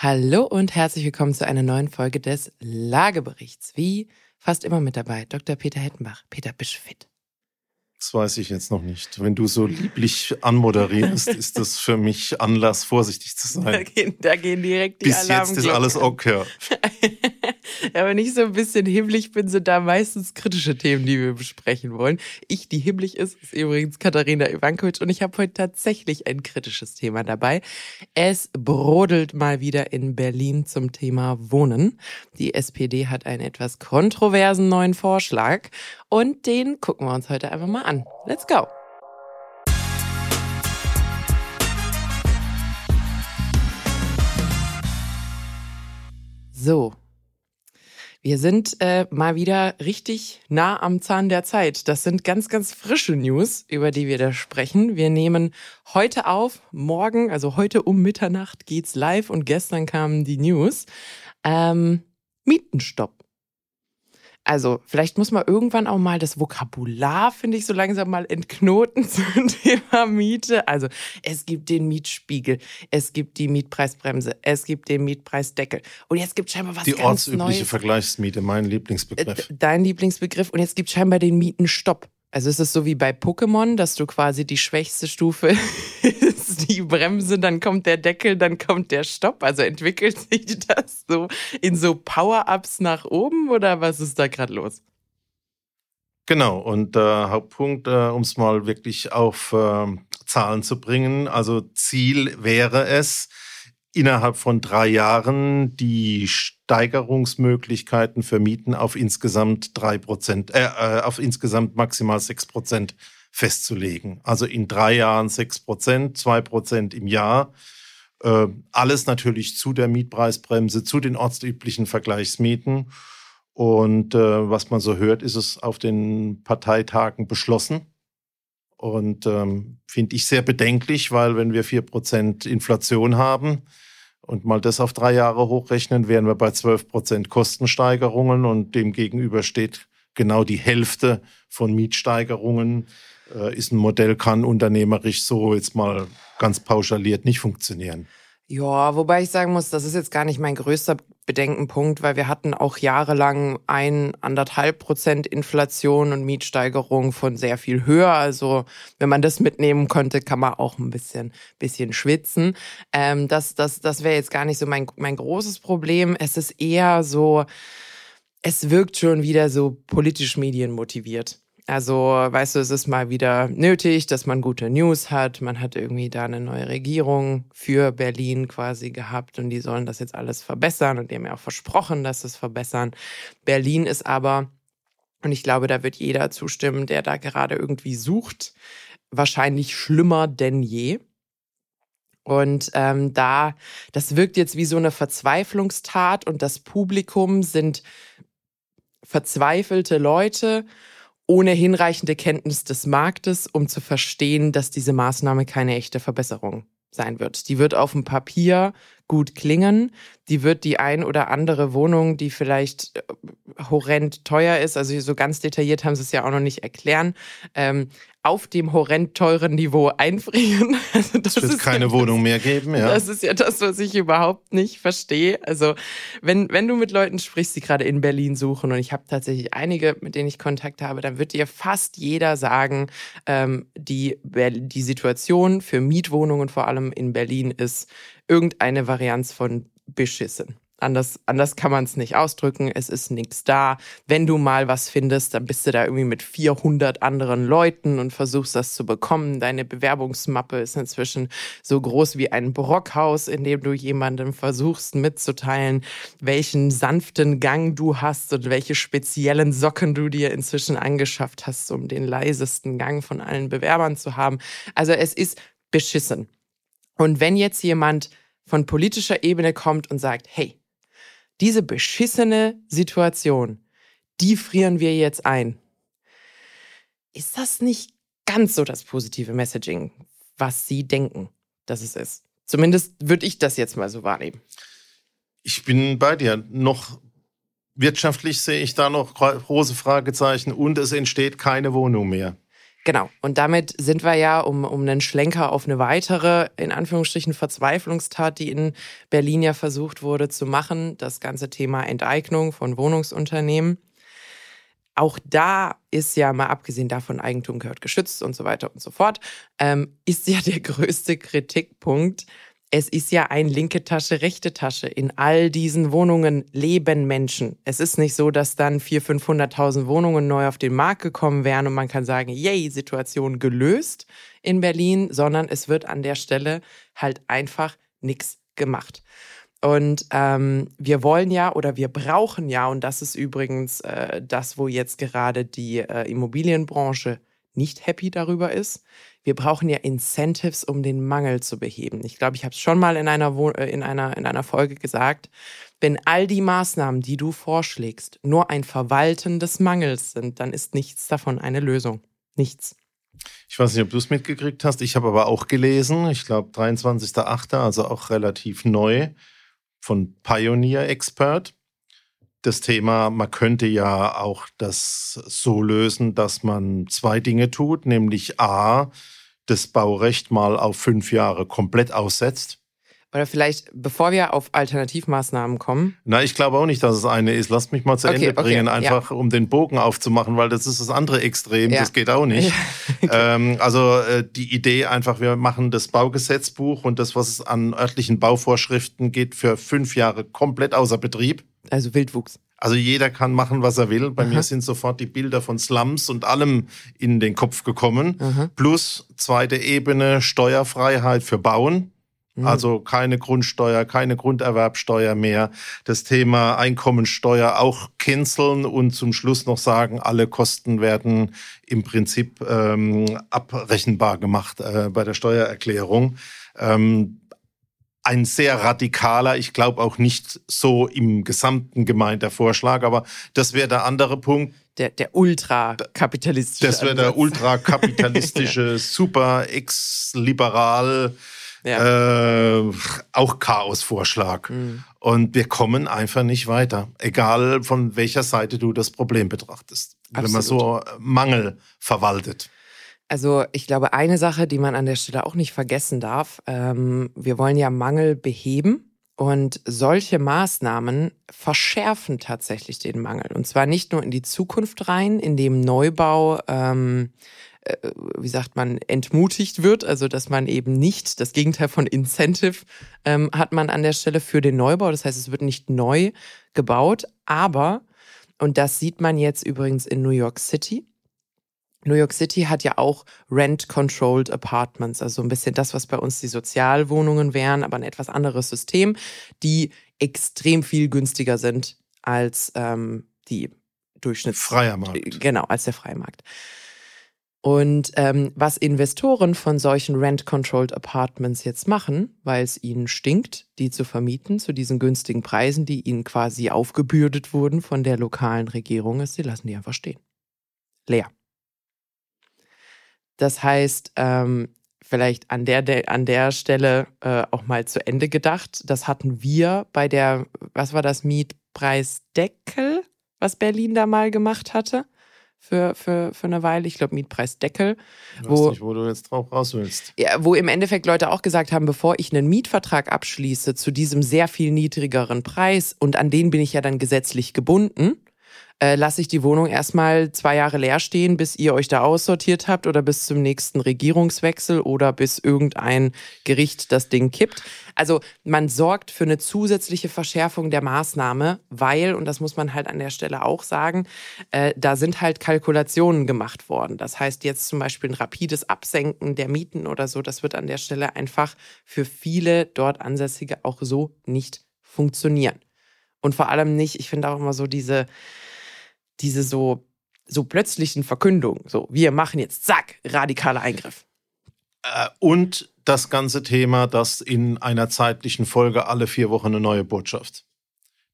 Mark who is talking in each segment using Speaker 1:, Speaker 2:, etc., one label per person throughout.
Speaker 1: Hallo und herzlich willkommen zu einer neuen Folge des Lageberichts. Wie fast immer mit dabei, Dr. Peter Hettenbach. Peter, bist fit?
Speaker 2: Das weiß ich jetzt noch nicht. Wenn du so lieblich anmoderierst, ist das für mich Anlass, vorsichtig zu sein.
Speaker 1: Da gehen, da gehen direkt die
Speaker 2: Bis jetzt ist alles okay.
Speaker 1: ja, wenn ich so ein bisschen himmlig bin, sind da meistens kritische Themen, die wir besprechen wollen. Ich, die himmlig ist, ist übrigens Katharina Ivankovic und ich habe heute tatsächlich ein kritisches Thema dabei. Es brodelt mal wieder in Berlin zum Thema Wohnen. Die SPD hat einen etwas kontroversen neuen Vorschlag und den gucken wir uns heute einfach mal an. Let's go! So, wir sind äh, mal wieder richtig nah am Zahn der Zeit. Das sind ganz, ganz frische News, über die wir da sprechen. Wir nehmen heute auf, morgen, also heute um Mitternacht geht's live und gestern kamen die News. Ähm, Mietenstopp. Also vielleicht muss man irgendwann auch mal das Vokabular, finde ich, so langsam mal entknoten zum Thema Miete. Also es gibt den Mietspiegel, es gibt die Mietpreisbremse, es gibt den Mietpreisdeckel und jetzt gibt scheinbar was
Speaker 2: die
Speaker 1: ganz
Speaker 2: ortsübliche
Speaker 1: Neues.
Speaker 2: Vergleichsmiete, mein Lieblingsbegriff.
Speaker 1: Äh, Dein Lieblingsbegriff und jetzt gibt scheinbar den Mietenstopp. Also es ist so wie bei Pokémon, dass du quasi die schwächste Stufe die Bremse, dann kommt der Deckel, dann kommt der Stopp. Also entwickelt sich das so in so Power-Ups nach oben oder was ist da gerade los?
Speaker 2: Genau, und äh, Hauptpunkt, äh, um es mal wirklich auf äh, Zahlen zu bringen, also Ziel wäre es, innerhalb von drei Jahren die Steigerungsmöglichkeiten für Mieten auf insgesamt drei Prozent, äh, äh, auf insgesamt maximal sechs Prozent festzulegen. Also in drei Jahren sechs Prozent, zwei Prozent im Jahr. Äh, alles natürlich zu der Mietpreisbremse, zu den ortsüblichen Vergleichsmieten. Und äh, was man so hört, ist es auf den Parteitagen beschlossen. Und ähm, finde ich sehr bedenklich, weil wenn wir vier Prozent Inflation haben, und mal das auf drei Jahre hochrechnen, wären wir bei 12 Prozent Kostensteigerungen und demgegenüber steht genau die Hälfte von Mietsteigerungen. Äh, ist ein Modell, kann unternehmerisch so jetzt mal ganz pauschaliert nicht funktionieren.
Speaker 1: Ja, wobei ich sagen muss, das ist jetzt gar nicht mein größter Bedenkenpunkt, weil wir hatten auch jahrelang ein anderthalb Prozent Inflation und Mietsteigerung von sehr viel höher. Also wenn man das mitnehmen könnte, kann man auch ein bisschen, bisschen schwitzen. Ähm, das, das, das wäre jetzt gar nicht so mein, mein großes Problem. Es ist eher so, es wirkt schon wieder so politisch medienmotiviert. Also, weißt du, es ist mal wieder nötig, dass man gute News hat. Man hat irgendwie da eine neue Regierung für Berlin quasi gehabt und die sollen das jetzt alles verbessern und die haben ja auch versprochen, dass sie es verbessern. Berlin ist aber, und ich glaube, da wird jeder zustimmen, der da gerade irgendwie sucht, wahrscheinlich schlimmer denn je. Und ähm, da, das wirkt jetzt wie so eine Verzweiflungstat und das Publikum sind verzweifelte Leute ohne hinreichende Kenntnis des Marktes, um zu verstehen, dass diese Maßnahme keine echte Verbesserung sein wird. Die wird auf dem Papier gut klingen. Die wird die ein oder andere Wohnung, die vielleicht äh, horrend teuer ist, also so ganz detailliert haben sie es ja auch noch nicht erklären, ähm, auf dem horrend teuren Niveau einfrieren.
Speaker 2: Also das es wird keine ja Wohnung mehr geben, ja.
Speaker 1: Das ist ja das, was ich überhaupt nicht verstehe. Also wenn, wenn du mit Leuten sprichst, die gerade in Berlin suchen, und ich habe tatsächlich einige, mit denen ich Kontakt habe, dann wird dir fast jeder sagen, ähm, die, die Situation für Mietwohnungen vor allem in Berlin ist irgendeine Varianz von beschissen. Anders, anders kann man es nicht ausdrücken. Es ist nichts da. Wenn du mal was findest, dann bist du da irgendwie mit 400 anderen Leuten und versuchst das zu bekommen. Deine Bewerbungsmappe ist inzwischen so groß wie ein Brockhaus, in dem du jemandem versuchst mitzuteilen, welchen sanften Gang du hast und welche speziellen Socken du dir inzwischen angeschafft hast, um den leisesten Gang von allen Bewerbern zu haben. Also es ist beschissen. Und wenn jetzt jemand von politischer Ebene kommt und sagt, hey, diese beschissene Situation, die frieren wir jetzt ein. Ist das nicht ganz so das positive Messaging, was Sie denken, dass es ist? Zumindest würde ich das jetzt mal so wahrnehmen.
Speaker 2: Ich bin bei dir. Noch wirtschaftlich sehe ich da noch große Fragezeichen und es entsteht keine Wohnung mehr.
Speaker 1: Genau. Und damit sind wir ja um, um einen Schlenker auf eine weitere, in Anführungsstrichen, Verzweiflungstat, die in Berlin ja versucht wurde zu machen. Das ganze Thema Enteignung von Wohnungsunternehmen. Auch da ist ja mal abgesehen davon, Eigentum gehört geschützt und so weiter und so fort, ähm, ist ja der größte Kritikpunkt, es ist ja ein linke Tasche, rechte Tasche. In all diesen Wohnungen leben Menschen. Es ist nicht so, dass dann 400.000, 500.000 Wohnungen neu auf den Markt gekommen wären und man kann sagen, yay, Situation gelöst in Berlin, sondern es wird an der Stelle halt einfach nichts gemacht. Und ähm, wir wollen ja oder wir brauchen ja, und das ist übrigens äh, das, wo jetzt gerade die äh, Immobilienbranche nicht happy darüber ist, wir brauchen ja Incentives, um den Mangel zu beheben. Ich glaube, ich habe es schon mal in einer, äh, in, einer, in einer Folge gesagt. Wenn all die Maßnahmen, die du vorschlägst, nur ein Verwalten des Mangels sind, dann ist nichts davon eine Lösung. Nichts.
Speaker 2: Ich weiß nicht, ob du es mitgekriegt hast. Ich habe aber auch gelesen, ich glaube 23.08., also auch relativ neu, von Pioneer Expert. Das Thema, man könnte ja auch das so lösen, dass man zwei Dinge tut, nämlich A, das Baurecht mal auf fünf Jahre komplett aussetzt.
Speaker 1: Oder vielleicht, bevor wir auf Alternativmaßnahmen kommen.
Speaker 2: Na, ich glaube auch nicht, dass es eine ist. Lasst mich mal zu okay, Ende bringen, okay, einfach ja. um den Bogen aufzumachen, weil das ist das andere Extrem, ja. das geht auch nicht. okay. ähm, also äh, die Idee einfach, wir machen das Baugesetzbuch und das, was es an örtlichen Bauvorschriften geht, für fünf Jahre komplett außer Betrieb.
Speaker 1: Also Wildwuchs.
Speaker 2: Also jeder kann machen, was er will. Bei Aha. mir sind sofort die Bilder von Slums und allem in den Kopf gekommen. Aha. Plus zweite Ebene Steuerfreiheit für Bauen. Mhm. Also keine Grundsteuer, keine Grunderwerbsteuer mehr. Das Thema Einkommensteuer auch canceln und zum Schluss noch sagen, alle Kosten werden im Prinzip ähm, abrechenbar gemacht äh, bei der Steuererklärung. Ähm, ein sehr radikaler, ich glaube auch nicht so im Gesamten gemeint der Vorschlag, aber das wäre der andere Punkt.
Speaker 1: Der, der ultrakapitalistische.
Speaker 2: Das wäre der ultrakapitalistische, super ex-liberal, ja. äh, auch Chaos-Vorschlag. Mhm. Und wir kommen einfach nicht weiter, egal von welcher Seite du das Problem betrachtest. Absolut. Wenn man so Mangel verwaltet.
Speaker 1: Also ich glaube, eine Sache, die man an der Stelle auch nicht vergessen darf, ähm, wir wollen ja Mangel beheben. Und solche Maßnahmen verschärfen tatsächlich den Mangel. Und zwar nicht nur in die Zukunft rein, in dem Neubau, ähm, äh, wie sagt man, entmutigt wird, also dass man eben nicht, das Gegenteil von Incentive ähm, hat man an der Stelle für den Neubau. Das heißt, es wird nicht neu gebaut, aber, und das sieht man jetzt übrigens in New York City, New York City hat ja auch Rent-Controlled Apartments, also ein bisschen das, was bei uns die Sozialwohnungen wären, aber ein etwas anderes System, die extrem viel günstiger sind als ähm, die Durchschnitts...
Speaker 2: Freier Markt.
Speaker 1: Genau, als der freie Markt. Und ähm, was Investoren von solchen Rent-Controlled Apartments jetzt machen, weil es ihnen stinkt, die zu vermieten zu diesen günstigen Preisen, die ihnen quasi aufgebürdet wurden von der lokalen Regierung, ist, sie lassen die einfach stehen. Leer. Das heißt, ähm, vielleicht an der, an der Stelle äh, auch mal zu Ende gedacht. Das hatten wir bei der, was war das, Mietpreisdeckel, was Berlin da mal gemacht hatte? Für, für, für eine Weile, ich glaube Mietpreisdeckel.
Speaker 2: Ich weiß wo, nicht, wo du jetzt drauf raus willst.
Speaker 1: Ja, wo im Endeffekt Leute auch gesagt haben, bevor ich einen Mietvertrag abschließe zu diesem sehr viel niedrigeren Preis und an den bin ich ja dann gesetzlich gebunden, äh, lasse ich die Wohnung erstmal zwei Jahre leer stehen, bis ihr euch da aussortiert habt oder bis zum nächsten Regierungswechsel oder bis irgendein Gericht das Ding kippt. Also man sorgt für eine zusätzliche Verschärfung der Maßnahme, weil, und das muss man halt an der Stelle auch sagen, äh, da sind halt Kalkulationen gemacht worden. Das heißt jetzt zum Beispiel ein rapides Absenken der Mieten oder so, das wird an der Stelle einfach für viele dort Ansässige auch so nicht funktionieren. Und vor allem nicht, ich finde auch immer so diese, diese so, so plötzlichen Verkündungen. So, wir machen jetzt, zack, radikaler Eingriff.
Speaker 2: Äh, und das ganze Thema, dass in einer zeitlichen Folge alle vier Wochen eine neue Botschaft.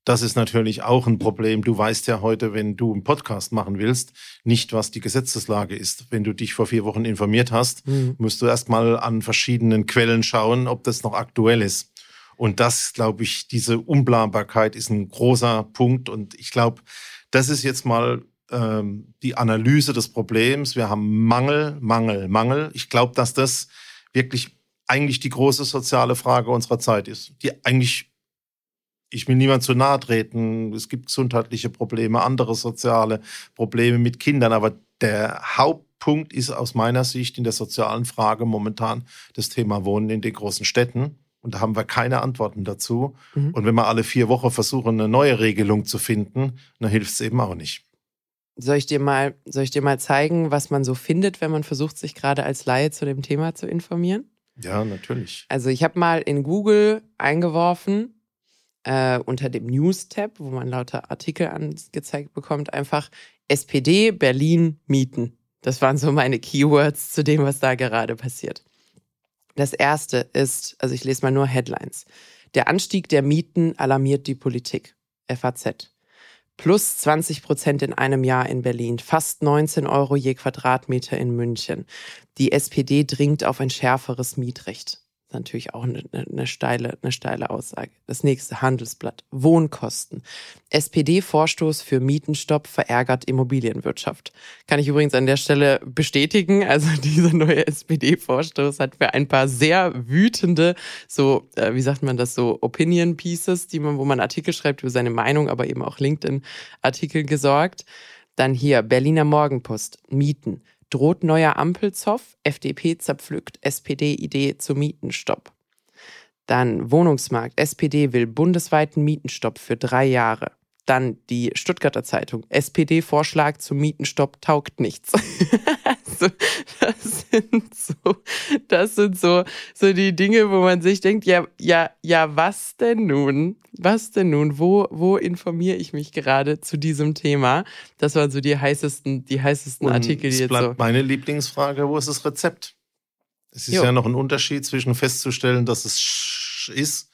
Speaker 2: Das ist natürlich auch ein Problem. Du weißt ja heute, wenn du einen Podcast machen willst, nicht, was die Gesetzeslage ist. Wenn du dich vor vier Wochen informiert hast, mhm. musst du erstmal an verschiedenen Quellen schauen, ob das noch aktuell ist. Und das, glaube ich, diese Unplanbarkeit ist ein großer Punkt. Und ich glaube, das ist jetzt mal äh, ähm, die Analyse des Problems. Wir haben Mangel, Mangel, Mangel. Ich glaube, dass das wirklich eigentlich die große soziale Frage unserer Zeit ist, die eigentlich ich will niemand zu nahe treten. Es gibt gesundheitliche Probleme, andere soziale Probleme mit Kindern, aber der Hauptpunkt ist aus meiner Sicht in der sozialen Frage momentan das Thema Wohnen in den großen Städten. Und da haben wir keine Antworten dazu. Mhm. Und wenn wir alle vier Wochen versuchen, eine neue Regelung zu finden, dann hilft es eben auch nicht.
Speaker 1: Soll ich dir mal, soll ich dir mal zeigen, was man so findet, wenn man versucht, sich gerade als Laie zu dem Thema zu informieren?
Speaker 2: Ja, natürlich.
Speaker 1: Also ich habe mal in Google eingeworfen, äh, unter dem News-Tab, wo man lauter Artikel angezeigt bekommt, einfach SPD Berlin Mieten. Das waren so meine Keywords zu dem, was da gerade passiert. Das erste ist, also ich lese mal nur Headlines. Der Anstieg der Mieten alarmiert die Politik. FAZ. Plus 20 Prozent in einem Jahr in Berlin, fast 19 Euro je Quadratmeter in München. Die SPD dringt auf ein schärferes Mietrecht natürlich auch eine, eine, steile, eine steile Aussage. Das nächste Handelsblatt. Wohnkosten. SPD-Vorstoß für Mietenstopp verärgert Immobilienwirtschaft. Kann ich übrigens an der Stelle bestätigen. Also dieser neue SPD-Vorstoß hat für ein paar sehr wütende, so, äh, wie sagt man das, so Opinion Pieces, die man, wo man Artikel schreibt über seine Meinung, aber eben auch LinkedIn-Artikel gesorgt. Dann hier Berliner Morgenpost, Mieten droht neuer Ampelzoff, FDP zerpflückt SPD-Idee zum Mietenstopp. Dann Wohnungsmarkt, SPD will bundesweiten Mietenstopp für drei Jahre. Dann die Stuttgarter Zeitung, SPD-Vorschlag zum Mietenstopp taugt nichts. also, das sind so, das sind so, so die Dinge, wo man sich denkt, ja, ja, ja, was denn nun? Was denn nun? Wo, wo informiere ich mich gerade zu diesem Thema? Das waren so die heißesten, die heißesten Artikel, die
Speaker 2: jetzt
Speaker 1: bleibt so.
Speaker 2: Meine Lieblingsfrage, wo ist das Rezept? Es ist jo. ja noch ein Unterschied zwischen festzustellen, dass es ist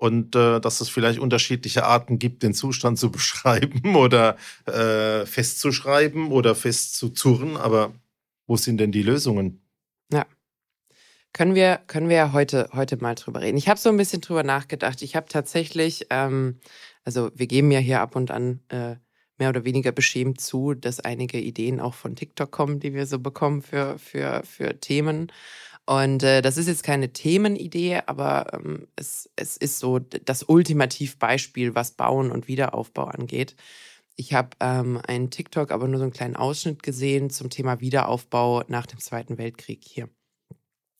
Speaker 2: und äh, dass es vielleicht unterschiedliche Arten gibt, den Zustand zu beschreiben oder äh, festzuschreiben oder festzuzurren. Aber wo sind denn die Lösungen?
Speaker 1: Ja. Können wir, können wir ja heute, heute mal drüber reden. Ich habe so ein bisschen drüber nachgedacht. Ich habe tatsächlich, ähm, also wir geben ja hier ab und an äh, mehr oder weniger beschämt zu, dass einige Ideen auch von TikTok kommen, die wir so bekommen für, für, für Themen. Und äh, das ist jetzt keine Themenidee, aber ähm, es, es ist so das Ultimativbeispiel, was Bauen und Wiederaufbau angeht. Ich habe ähm, einen TikTok, aber nur so einen kleinen Ausschnitt gesehen zum Thema Wiederaufbau nach dem Zweiten Weltkrieg hier.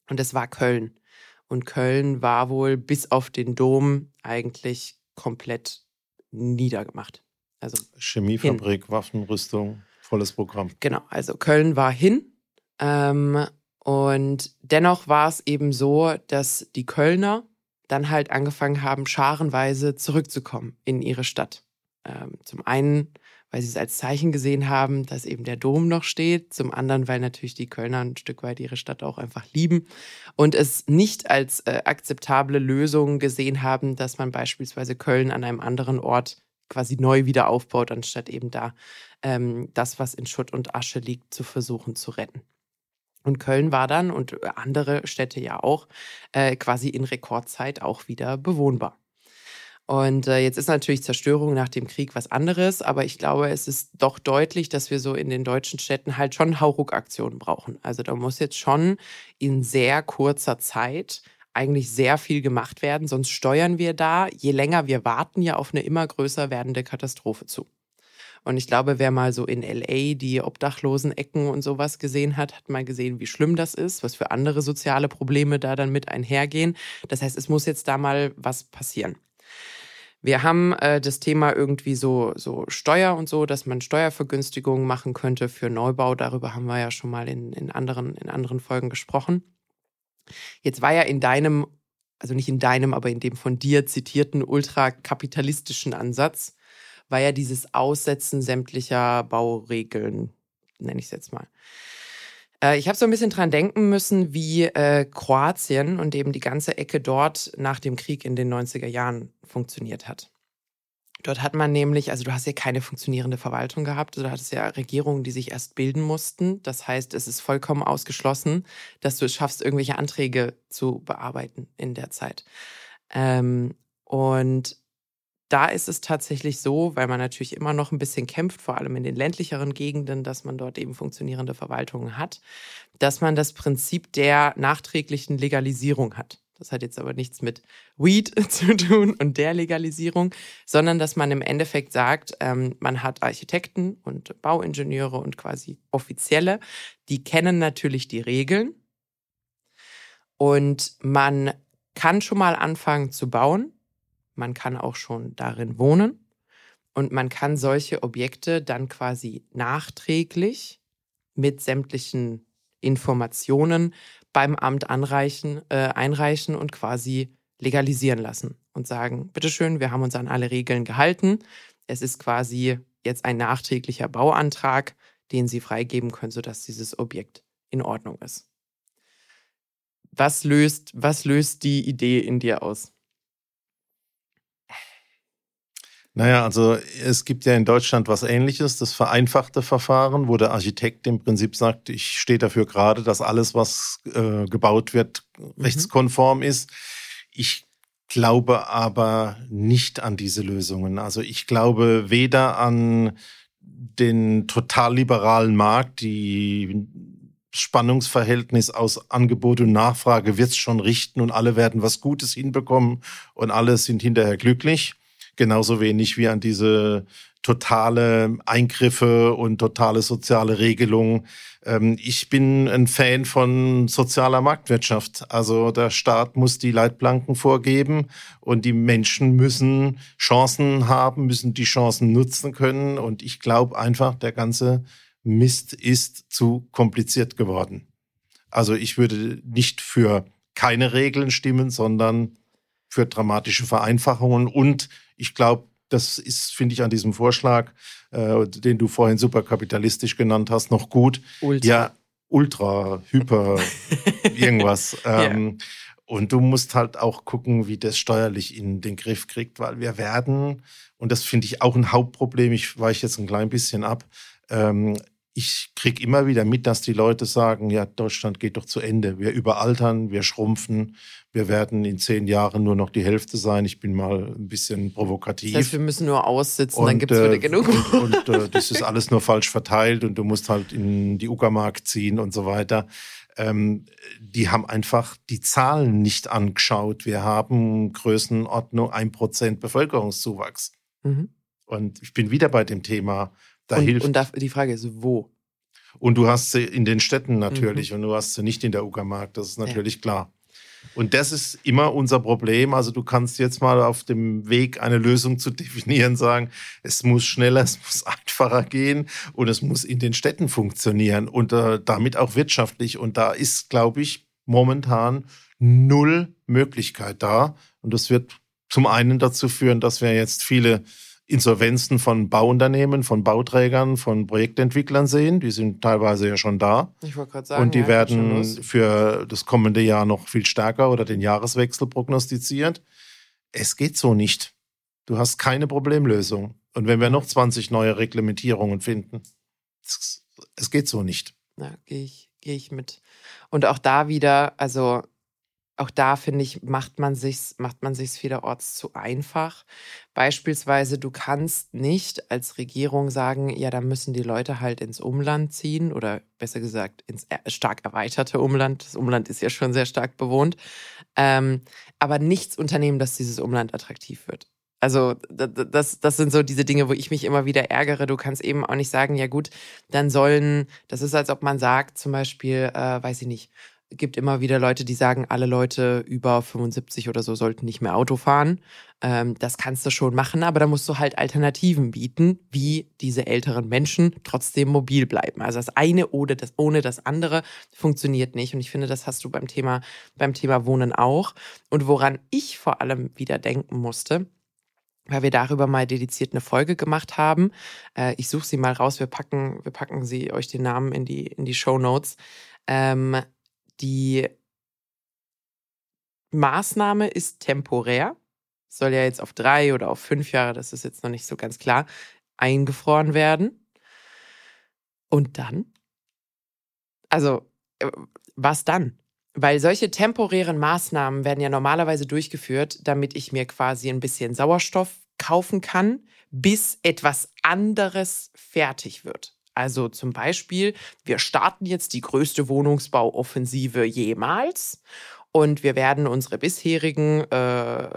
Speaker 1: Und das war Köln. Und Köln war wohl bis auf den Dom eigentlich komplett niedergemacht. Also
Speaker 2: Chemiefabrik, hin. Waffenrüstung, volles Programm.
Speaker 1: Genau, also Köln war hin. Ähm, und dennoch war es eben so, dass die Kölner dann halt angefangen haben, scharenweise zurückzukommen in ihre Stadt. Ähm, zum einen, weil sie es als Zeichen gesehen haben, dass eben der Dom noch steht. Zum anderen, weil natürlich die Kölner ein Stück weit ihre Stadt auch einfach lieben und es nicht als äh, akzeptable Lösung gesehen haben, dass man beispielsweise Köln an einem anderen Ort quasi neu wieder aufbaut, anstatt eben da ähm, das, was in Schutt und Asche liegt, zu versuchen zu retten. Und Köln war dann und andere Städte ja auch äh, quasi in Rekordzeit auch wieder bewohnbar. Und äh, jetzt ist natürlich Zerstörung nach dem Krieg was anderes, aber ich glaube, es ist doch deutlich, dass wir so in den deutschen Städten halt schon Hauruck-Aktionen brauchen. Also da muss jetzt schon in sehr kurzer Zeit eigentlich sehr viel gemacht werden, sonst steuern wir da, je länger wir warten, ja auf eine immer größer werdende Katastrophe zu. Und ich glaube, wer mal so in LA die obdachlosen Ecken und sowas gesehen hat, hat mal gesehen, wie schlimm das ist, was für andere soziale Probleme da dann mit einhergehen. Das heißt, es muss jetzt da mal was passieren. Wir haben äh, das Thema irgendwie so, so Steuer und so, dass man Steuervergünstigungen machen könnte für Neubau. Darüber haben wir ja schon mal in, in, anderen, in anderen Folgen gesprochen. Jetzt war ja in deinem, also nicht in deinem, aber in dem von dir zitierten ultrakapitalistischen Ansatz, war ja dieses Aussetzen sämtlicher Bauregeln, nenne ich es jetzt mal. Äh, ich habe so ein bisschen dran denken müssen, wie äh, Kroatien und eben die ganze Ecke dort nach dem Krieg in den 90er Jahren funktioniert hat. Dort hat man nämlich, also du hast ja keine funktionierende Verwaltung gehabt, du hattest ja Regierungen, die sich erst bilden mussten. Das heißt, es ist vollkommen ausgeschlossen, dass du es schaffst, irgendwelche Anträge zu bearbeiten in der Zeit. Ähm, und da ist es tatsächlich so, weil man natürlich immer noch ein bisschen kämpft, vor allem in den ländlicheren Gegenden, dass man dort eben funktionierende Verwaltungen hat, dass man das Prinzip der nachträglichen Legalisierung hat. Das hat jetzt aber nichts mit Weed zu tun und der Legalisierung, sondern dass man im Endeffekt sagt, ähm, man hat Architekten und Bauingenieure und quasi Offizielle, die kennen natürlich die Regeln und man kann schon mal anfangen zu bauen. Man kann auch schon darin wohnen und man kann solche Objekte dann quasi nachträglich mit sämtlichen Informationen beim Amt anreichen, äh, einreichen und quasi legalisieren lassen und sagen, bitteschön, wir haben uns an alle Regeln gehalten. Es ist quasi jetzt ein nachträglicher Bauantrag, den Sie freigeben können, sodass dieses Objekt in Ordnung ist. Was löst, was löst die Idee in dir aus?
Speaker 2: Naja, also es gibt ja in Deutschland was ähnliches, das vereinfachte Verfahren, wo der Architekt im Prinzip sagt, ich stehe dafür gerade, dass alles, was äh, gebaut wird, mhm. rechtskonform ist. Ich glaube aber nicht an diese Lösungen. Also ich glaube weder an den total liberalen Markt, die Spannungsverhältnis aus Angebot und Nachfrage wird es schon richten und alle werden was Gutes hinbekommen und alle sind hinterher glücklich genauso wenig wie an diese totale Eingriffe und totale soziale Regelungen. Ähm, ich bin ein Fan von sozialer Marktwirtschaft. Also der Staat muss die Leitplanken vorgeben und die Menschen müssen Chancen haben, müssen die Chancen nutzen können. Und ich glaube einfach, der ganze Mist ist zu kompliziert geworden. Also ich würde nicht für keine Regeln stimmen, sondern für dramatische Vereinfachungen und ich glaube, das ist, finde ich, an diesem Vorschlag, äh, den du vorhin superkapitalistisch genannt hast, noch gut.
Speaker 1: Ultra.
Speaker 2: Ja, ultra, hyper, irgendwas. Ähm, ja. Und du musst halt auch gucken, wie das steuerlich in den Griff kriegt, weil wir werden, und das finde ich auch ein Hauptproblem, ich weiche jetzt ein klein bisschen ab, ähm, ich kriege immer wieder mit, dass die Leute sagen, ja, Deutschland geht doch zu Ende. Wir überaltern, wir schrumpfen, wir werden in zehn Jahren nur noch die Hälfte sein. Ich bin mal ein bisschen provokativ.
Speaker 1: Das heißt, wir müssen nur aussitzen, und, dann gibt es wieder äh, genug.
Speaker 2: Und, und äh, das ist alles nur falsch verteilt und du musst halt in die Uckermark ziehen und so weiter. Ähm, die haben einfach die Zahlen nicht angeschaut. Wir haben Größenordnung ein Prozent Bevölkerungszuwachs. Mhm. Und ich bin wieder bei dem Thema
Speaker 1: da und, hilft. Und da, die Frage ist, wo?
Speaker 2: Und du hast sie in den Städten natürlich mhm. und du hast sie nicht in der Uckermark, das ist natürlich ja. klar. Und das ist immer unser Problem. Also du kannst jetzt mal auf dem Weg, eine Lösung zu definieren, sagen, es muss schneller, es muss einfacher gehen und es muss in den Städten funktionieren und äh, damit auch wirtschaftlich. Und da ist, glaube ich, momentan null Möglichkeit da. Und das wird zum einen dazu führen, dass wir jetzt viele Insolvenzen von Bauunternehmen, von Bauträgern, von Projektentwicklern sehen. Die sind teilweise ja schon da.
Speaker 1: Ich wollte gerade sagen.
Speaker 2: Und die ja, werden für das kommende Jahr noch viel stärker oder den Jahreswechsel prognostiziert. Es geht so nicht. Du hast keine Problemlösung. Und wenn wir noch 20 neue Reglementierungen finden, es, es geht so nicht.
Speaker 1: Ja, gehe ich, geh ich mit. Und auch da wieder, also auch da finde ich, macht man sich's, macht man sich's vielerorts zu einfach. Beispielsweise, du kannst nicht als Regierung sagen, ja, da müssen die Leute halt ins Umland ziehen oder besser gesagt ins stark erweiterte Umland. Das Umland ist ja schon sehr stark bewohnt. Ähm, aber nichts unternehmen, dass dieses Umland attraktiv wird. Also das, das sind so diese Dinge, wo ich mich immer wieder ärgere. Du kannst eben auch nicht sagen, ja gut, dann sollen, das ist, als ob man sagt, zum Beispiel, äh, weiß ich nicht, gibt immer wieder Leute, die sagen, alle Leute über 75 oder so sollten nicht mehr Auto fahren. Ähm, das kannst du schon machen, aber da musst du halt Alternativen bieten, wie diese älteren Menschen trotzdem mobil bleiben. Also das eine oder das ohne das andere funktioniert nicht. Und ich finde, das hast du beim Thema beim Thema Wohnen auch. Und woran ich vor allem wieder denken musste, weil wir darüber mal dediziert eine Folge gemacht haben. Äh, ich suche sie mal raus. Wir packen, wir packen sie euch den Namen in die in die Show Notes. Ähm, die Maßnahme ist temporär, soll ja jetzt auf drei oder auf fünf Jahre, das ist jetzt noch nicht so ganz klar, eingefroren werden. Und dann? Also, äh, was dann? Weil solche temporären Maßnahmen werden ja normalerweise durchgeführt, damit ich mir quasi ein bisschen Sauerstoff kaufen kann, bis etwas anderes fertig wird. Also zum Beispiel, wir starten jetzt die größte Wohnungsbauoffensive jemals und wir werden unsere bisherigen äh,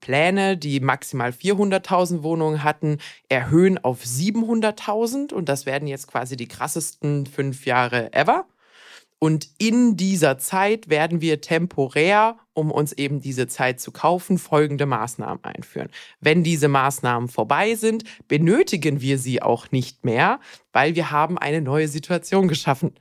Speaker 1: Pläne, die maximal 400.000 Wohnungen hatten, erhöhen auf 700.000. Und das werden jetzt quasi die krassesten fünf Jahre ever. Und in dieser Zeit werden wir temporär, um uns eben diese Zeit zu kaufen, folgende Maßnahmen einführen. Wenn diese Maßnahmen vorbei sind, benötigen wir sie auch nicht mehr, weil wir haben eine neue Situation geschaffen.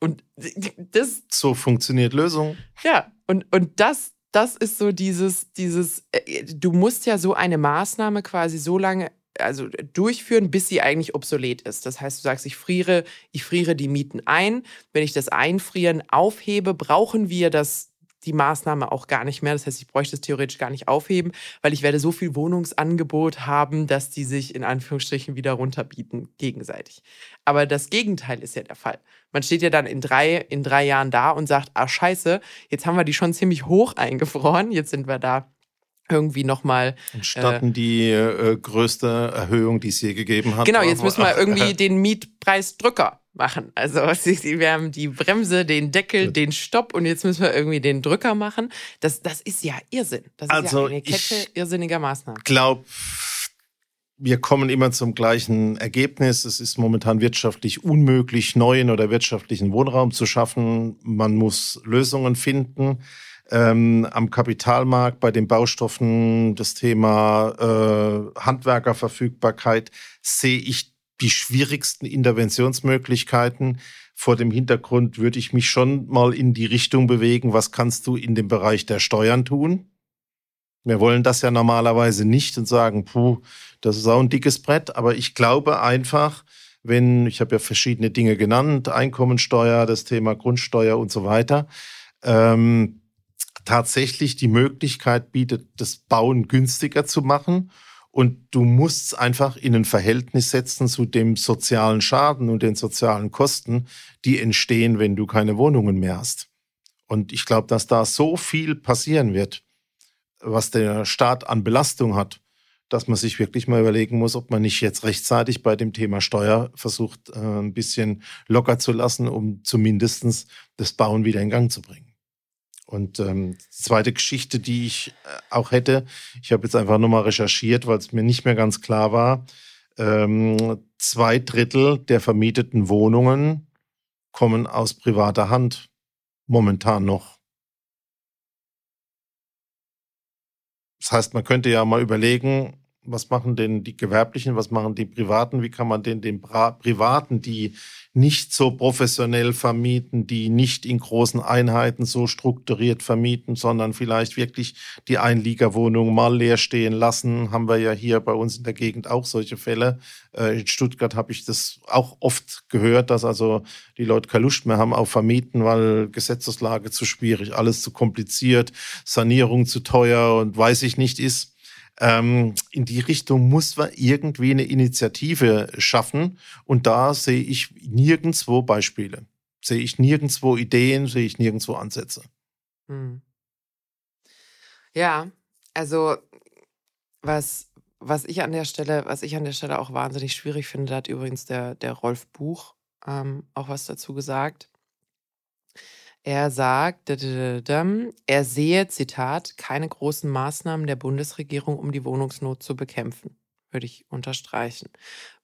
Speaker 1: Und das.
Speaker 2: So funktioniert Lösung.
Speaker 1: Ja, und, und das, das ist so dieses, dieses, äh, du musst ja so eine Maßnahme quasi so lange also durchführen, bis sie eigentlich obsolet ist. Das heißt, du sagst, ich friere, ich friere die Mieten ein. Wenn ich das Einfrieren aufhebe, brauchen wir das die Maßnahme auch gar nicht mehr. Das heißt, ich bräuchte es theoretisch gar nicht aufheben, weil ich werde so viel Wohnungsangebot haben, dass die sich in Anführungsstrichen wieder runterbieten gegenseitig. Aber das Gegenteil ist ja der Fall. Man steht ja dann in drei, in drei Jahren da und sagt, ah scheiße, jetzt haben wir die schon ziemlich hoch eingefroren, jetzt sind wir da irgendwie nochmal.
Speaker 2: Statten äh, die äh, größte Erhöhung, die es je gegeben hat.
Speaker 1: Genau, jetzt müssen wir irgendwie den Mietpreisdrücker machen. Also wir haben die Bremse, den Deckel, den Stopp und jetzt müssen wir irgendwie den Drücker machen. Das, das ist ja Irrsinn. Das ist also ja eine Kette irrsinniger Maßnahmen.
Speaker 2: Ich glaube, wir kommen immer zum gleichen Ergebnis. Es ist momentan wirtschaftlich unmöglich, neuen oder wirtschaftlichen Wohnraum zu schaffen. Man muss Lösungen finden ähm, am Kapitalmarkt bei den Baustoffen, das Thema äh, Handwerkerverfügbarkeit, sehe ich die schwierigsten Interventionsmöglichkeiten. Vor dem Hintergrund würde ich mich schon mal in die Richtung bewegen, was kannst du in dem Bereich der Steuern tun? Wir wollen das ja normalerweise nicht und sagen, puh, das ist auch ein dickes Brett, aber ich glaube einfach, wenn, ich habe ja verschiedene Dinge genannt, Einkommensteuer, das Thema Grundsteuer und so weiter, ähm, tatsächlich die Möglichkeit bietet, das Bauen günstiger zu machen. Und du musst es einfach in ein Verhältnis setzen zu dem sozialen Schaden und den sozialen Kosten, die entstehen, wenn du keine Wohnungen mehr hast. Und ich glaube, dass da so viel passieren wird, was der Staat an Belastung hat, dass man sich wirklich mal überlegen muss, ob man nicht jetzt rechtzeitig bei dem Thema Steuer versucht, äh, ein bisschen locker zu lassen, um zumindest das Bauen wieder in Gang zu bringen. Und ähm, zweite Geschichte, die ich äh, auch hätte, ich habe jetzt einfach nochmal recherchiert, weil es mir nicht mehr ganz klar war. Ähm, zwei Drittel der vermieteten Wohnungen kommen aus privater Hand. Momentan noch. Das heißt, man könnte ja mal überlegen, was machen denn die Gewerblichen, was machen die Privaten, wie kann man denn den Privaten, die nicht so professionell vermieten, die nicht in großen Einheiten so strukturiert vermieten, sondern vielleicht wirklich die Einliegerwohnung mal leer stehen lassen. Haben wir ja hier bei uns in der Gegend auch solche Fälle. Äh, in Stuttgart habe ich das auch oft gehört, dass also die Leute keine Lust mehr haben auf Vermieten, weil Gesetzeslage zu schwierig, alles zu kompliziert, Sanierung zu teuer und weiß ich nicht ist. Ähm, in die Richtung muss man irgendwie eine Initiative schaffen. Und da sehe ich nirgendwo Beispiele. Sehe ich nirgendwo Ideen, sehe ich nirgendwo Ansätze. Hm.
Speaker 1: Ja, also was, was ich an der Stelle, was ich an der Stelle auch wahnsinnig schwierig finde, da hat übrigens der, der Rolf Buch ähm, auch was dazu gesagt. Er sagt, er sehe, Zitat, keine großen Maßnahmen der Bundesregierung, um die Wohnungsnot zu bekämpfen. Würde ich unterstreichen.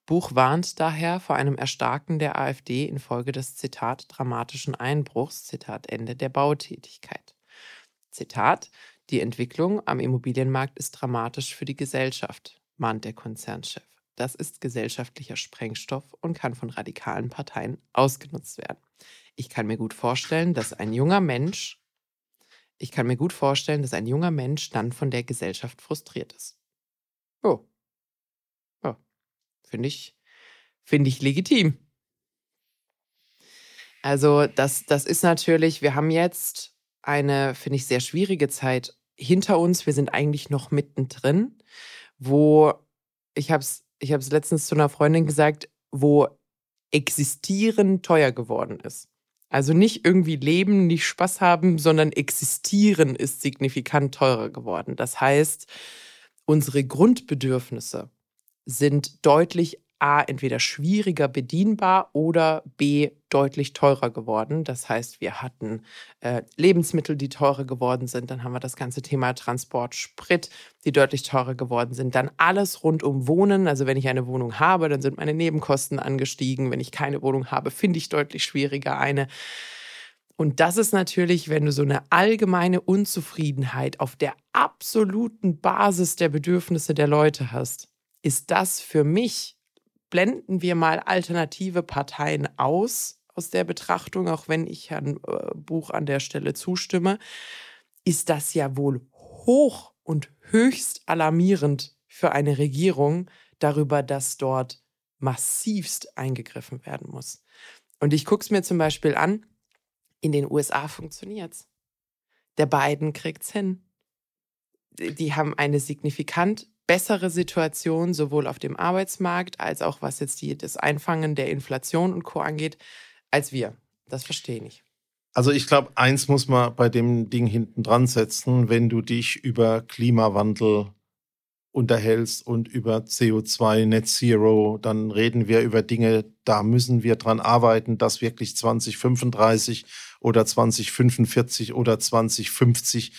Speaker 1: Buch warnt daher vor einem Erstarken der AfD infolge des Zitat dramatischen Einbruchs, Zitat Ende der Bautätigkeit. Zitat, die Entwicklung am Immobilienmarkt ist dramatisch für die Gesellschaft, mahnt der Konzernchef. Das ist gesellschaftlicher Sprengstoff und kann von radikalen Parteien ausgenutzt werden ich kann mir gut vorstellen, dass ein junger Mensch, ich kann mir gut vorstellen, dass ein junger Mensch dann von der Gesellschaft frustriert ist. Oh. Oh. Finde ich, finde ich legitim. Also, das, das ist natürlich, wir haben jetzt eine, finde ich, sehr schwierige Zeit hinter uns. Wir sind eigentlich noch mittendrin, wo, ich habe es ich letztens zu einer Freundin gesagt, wo existieren teuer geworden ist. Also nicht irgendwie leben, nicht Spaß haben, sondern existieren ist signifikant teurer geworden. Das heißt, unsere Grundbedürfnisse sind deutlich A, entweder schwieriger bedienbar oder B, deutlich teurer geworden. Das heißt, wir hatten äh, Lebensmittel, die teurer geworden sind. Dann haben wir das ganze Thema Transport, Sprit, die deutlich teurer geworden sind. Dann alles rund um Wohnen. Also wenn ich eine Wohnung habe, dann sind meine Nebenkosten angestiegen. Wenn ich keine Wohnung habe, finde ich deutlich schwieriger eine. Und das ist natürlich, wenn du so eine allgemeine Unzufriedenheit auf der absoluten Basis der Bedürfnisse der Leute hast, ist das für mich, blenden wir mal alternative Parteien aus aus der Betrachtung, auch wenn ich Herrn äh, Buch an der Stelle zustimme, ist das ja wohl hoch und höchst alarmierend für eine Regierung darüber, dass dort massivst eingegriffen werden muss. Und ich gucke es mir zum Beispiel an, in den USA funktioniert's. Der Biden kriegt's hin. Die haben eine signifikant bessere Situation, sowohl auf dem Arbeitsmarkt als auch was jetzt die, das Einfangen der Inflation und Co. angeht, als wir. Das verstehe ich nicht.
Speaker 2: Also ich glaube, eins muss man bei dem Ding hinten dran setzen, wenn du dich über Klimawandel unterhältst und über CO2 Net Zero, dann reden wir über Dinge, da müssen wir dran arbeiten, dass wirklich 2035 oder 2045 oder 2050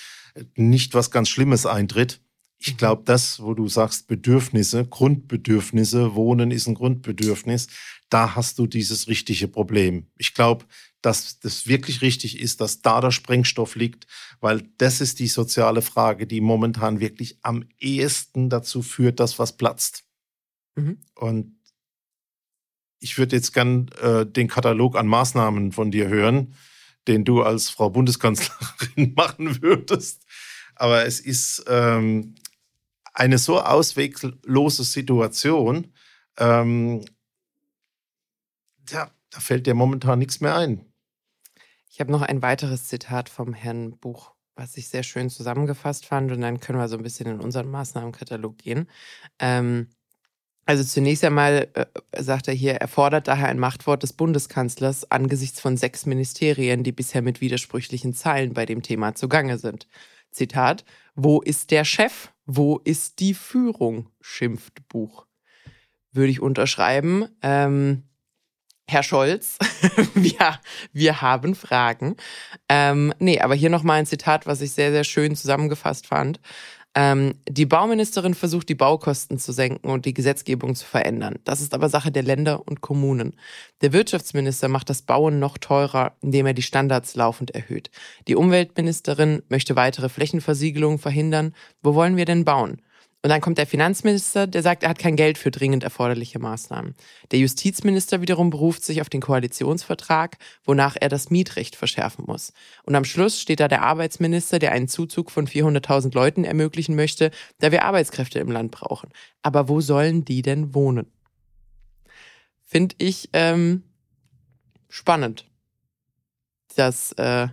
Speaker 2: nicht was ganz Schlimmes eintritt. Ich mhm. glaube, das, wo du sagst, Bedürfnisse, Grundbedürfnisse, Wohnen ist ein Grundbedürfnis, da hast du dieses richtige Problem. Ich glaube, dass das wirklich richtig ist, dass da der Sprengstoff liegt, weil das ist die soziale Frage, die momentan wirklich am ehesten dazu führt, dass was platzt. Mhm. Und ich würde jetzt gern äh, den Katalog an Maßnahmen von dir hören, den du als Frau Bundeskanzlerin machen würdest. Aber es ist ähm, eine so ausweglose Situation. Ähm, ja, da fällt dir momentan nichts mehr ein.
Speaker 1: Ich habe noch ein weiteres Zitat vom Herrn Buch, was ich sehr schön zusammengefasst fand. Und dann können wir so ein bisschen in unseren Maßnahmenkatalog gehen. Ähm, also zunächst einmal äh, sagt er hier, er fordert daher ein Machtwort des Bundeskanzlers angesichts von sechs Ministerien, die bisher mit widersprüchlichen Zeilen bei dem Thema zugange sind. Zitat, wo ist der Chef? Wo ist die Führung? schimpft Buch. Würde ich unterschreiben. Ähm, Herr Scholz, wir, wir haben Fragen. Ähm, nee, aber hier nochmal ein Zitat, was ich sehr, sehr schön zusammengefasst fand. Ähm, die Bauministerin versucht, die Baukosten zu senken und die Gesetzgebung zu verändern. Das ist aber Sache der Länder und Kommunen. Der Wirtschaftsminister macht das Bauen noch teurer, indem er die Standards laufend erhöht. Die Umweltministerin möchte weitere Flächenversiegelungen verhindern. Wo wollen wir denn bauen? Und dann kommt der Finanzminister, der sagt, er hat kein Geld für dringend erforderliche Maßnahmen. Der Justizminister wiederum beruft sich auf den Koalitionsvertrag, wonach er das Mietrecht verschärfen muss. Und am Schluss steht da der Arbeitsminister, der einen Zuzug von 400.000 Leuten ermöglichen möchte, da wir Arbeitskräfte im Land brauchen. Aber wo sollen die denn wohnen? Finde ich ähm, spannend, dass äh,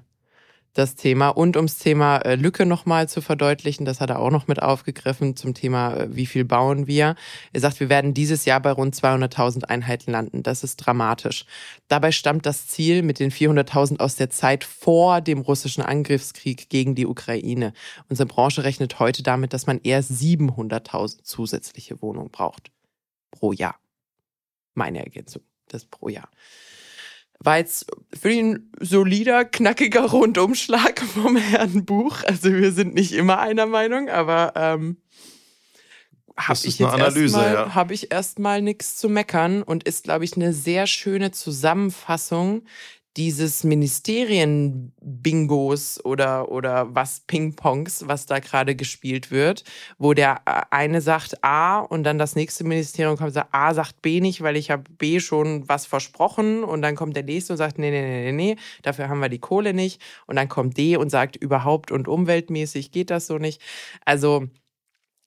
Speaker 1: das Thema. Und ums Thema äh, Lücke nochmal zu verdeutlichen, das hat er auch noch mit aufgegriffen zum Thema, äh, wie viel bauen wir. Er sagt, wir werden dieses Jahr bei rund 200.000 Einheiten landen. Das ist dramatisch. Dabei stammt das Ziel mit den 400.000 aus der Zeit vor dem russischen Angriffskrieg gegen die Ukraine. Unsere Branche rechnet heute damit, dass man eher 700.000 zusätzliche Wohnungen braucht. Pro Jahr. Meine Ergänzung. Das pro Jahr war jetzt für ihn solider, knackiger Rundumschlag vom Herrn Buch. Also wir sind nicht immer einer Meinung, aber ähm, habe ich jetzt erstmal ja. habe ich erstmal nichts zu meckern und ist glaube ich eine sehr schöne Zusammenfassung dieses Ministerien-Bingos oder, oder was Ping-Pongs, was da gerade gespielt wird, wo der äh, eine sagt A und dann das nächste Ministerium kommt und sagt, A sagt B nicht, weil ich habe B schon was versprochen und dann kommt der nächste und sagt, nee, nee, nee, nee, nee, dafür haben wir die Kohle nicht und dann kommt D und sagt, überhaupt und umweltmäßig geht das so nicht. Also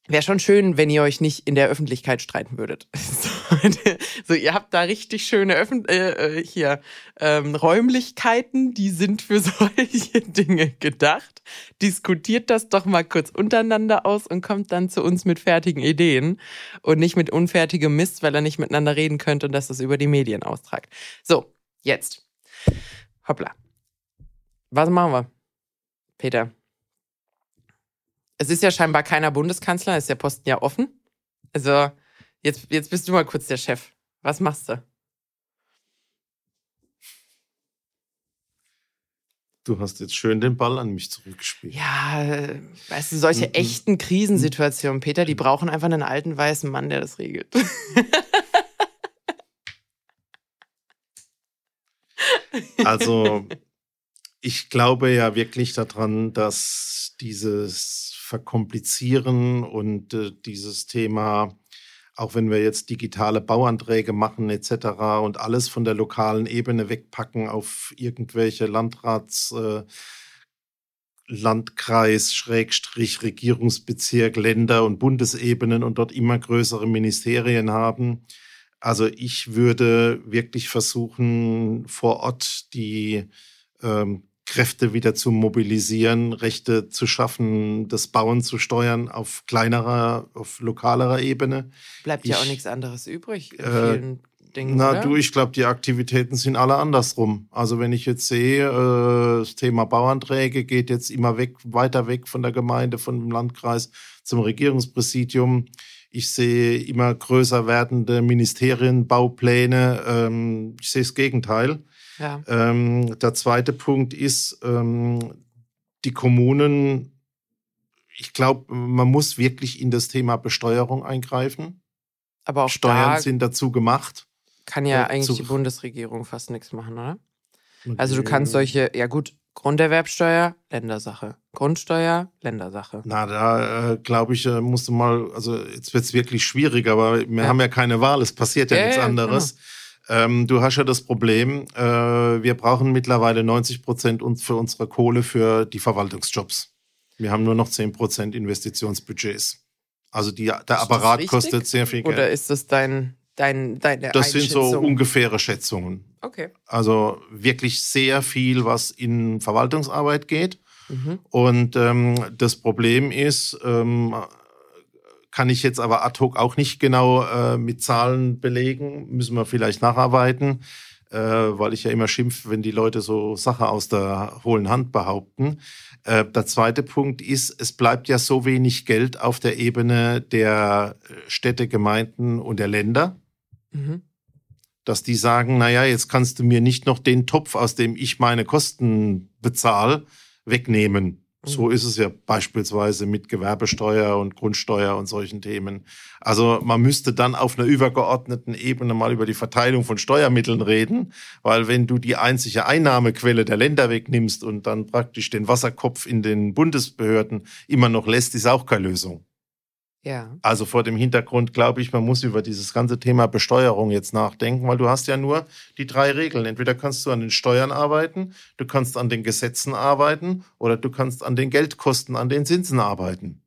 Speaker 1: Wäre schon schön, wenn ihr euch nicht in der Öffentlichkeit streiten würdet. so, ihr habt da richtig schöne Öffn äh, äh, hier ähm, Räumlichkeiten, die sind für solche Dinge gedacht. Diskutiert das doch mal kurz untereinander aus und kommt dann zu uns mit fertigen Ideen und nicht mit unfertigem Mist, weil er nicht miteinander reden könnte und das das über die Medien austragt. So, jetzt. Hoppla. Was machen wir? Peter, es ist ja scheinbar keiner Bundeskanzler, ist der Posten ja offen. Also jetzt, jetzt bist du mal kurz der Chef. Was machst du?
Speaker 2: Du hast jetzt schön den Ball an mich zurückgespielt.
Speaker 1: Ja, weißt du, solche echten Krisensituationen, Peter, die brauchen einfach einen alten weißen Mann, der das regelt.
Speaker 2: Also, ich glaube ja wirklich daran, dass dieses Verkomplizieren und äh, dieses Thema, auch wenn wir jetzt digitale Bauanträge machen etc. und alles von der lokalen Ebene wegpacken auf irgendwelche Landrats, äh, Landkreis, Schrägstrich, Regierungsbezirk, Länder und Bundesebenen und dort immer größere Ministerien haben. Also ich würde wirklich versuchen, vor Ort die ähm, Kräfte wieder zu mobilisieren, Rechte zu schaffen, das Bauen zu steuern auf kleinerer, auf lokalerer Ebene.
Speaker 1: Bleibt ich, ja auch nichts anderes übrig in äh, Dingen.
Speaker 2: Na oder? du, ich glaube, die Aktivitäten sind alle andersrum. Also wenn ich jetzt sehe, äh, das Thema Bauanträge geht jetzt immer weg, weiter weg von der Gemeinde, vom Landkreis zum Regierungspräsidium. Ich sehe immer größer werdende Ministerien, Baupläne. Ähm, ich sehe das Gegenteil. Ja. Ähm, der zweite Punkt ist, ähm, die Kommunen, ich glaube, man muss wirklich in das Thema Besteuerung eingreifen.
Speaker 1: Aber auch
Speaker 2: Steuern da sind dazu gemacht.
Speaker 1: Kann ja äh, eigentlich die Bundesregierung fast nichts machen, oder? Also du kannst solche, ja gut, Grunderwerbsteuer, Ländersache. Grundsteuer, Ländersache.
Speaker 2: Na, da äh, glaube ich, äh, musst du mal, also jetzt wird es wirklich schwierig, aber wir ja. haben ja keine Wahl, es passiert ja, ja nichts anderes. Genau. Ähm, du hast ja das Problem, äh, wir brauchen mittlerweile 90 Prozent für unsere Kohle für die Verwaltungsjobs. Wir haben nur noch 10 Prozent Investitionsbudgets. Also die, der Apparat kostet sehr viel Geld.
Speaker 1: Oder ist das dein, dein, deine
Speaker 2: Das sind so ungefähre Schätzungen.
Speaker 1: Okay.
Speaker 2: Also wirklich sehr viel, was in Verwaltungsarbeit geht. Mhm. Und ähm, das Problem ist, ähm, kann ich jetzt aber ad hoc auch nicht genau äh, mit Zahlen belegen. Müssen wir vielleicht nacharbeiten, äh, weil ich ja immer schimpf, wenn die Leute so Sache aus der hohlen Hand behaupten. Äh, der zweite Punkt ist, es bleibt ja so wenig Geld auf der Ebene der Städte, Gemeinden und der Länder. Mhm. Dass die sagen, naja, jetzt kannst du mir nicht noch den Topf, aus dem ich meine Kosten bezahle, wegnehmen. So mhm. ist es ja beispielsweise mit Gewerbesteuer und Grundsteuer und solchen Themen. Also man müsste dann auf einer übergeordneten Ebene mal über die Verteilung von Steuermitteln reden, weil wenn du die einzige Einnahmequelle der Länder wegnimmst und dann praktisch den Wasserkopf in den Bundesbehörden immer noch lässt, ist auch keine Lösung.
Speaker 1: Ja.
Speaker 2: Also vor dem Hintergrund glaube ich, man muss über dieses ganze Thema Besteuerung jetzt nachdenken, weil du hast ja nur die drei Regeln. Entweder kannst du an den Steuern arbeiten, du kannst an den Gesetzen arbeiten oder du kannst an den Geldkosten, an den Zinsen arbeiten.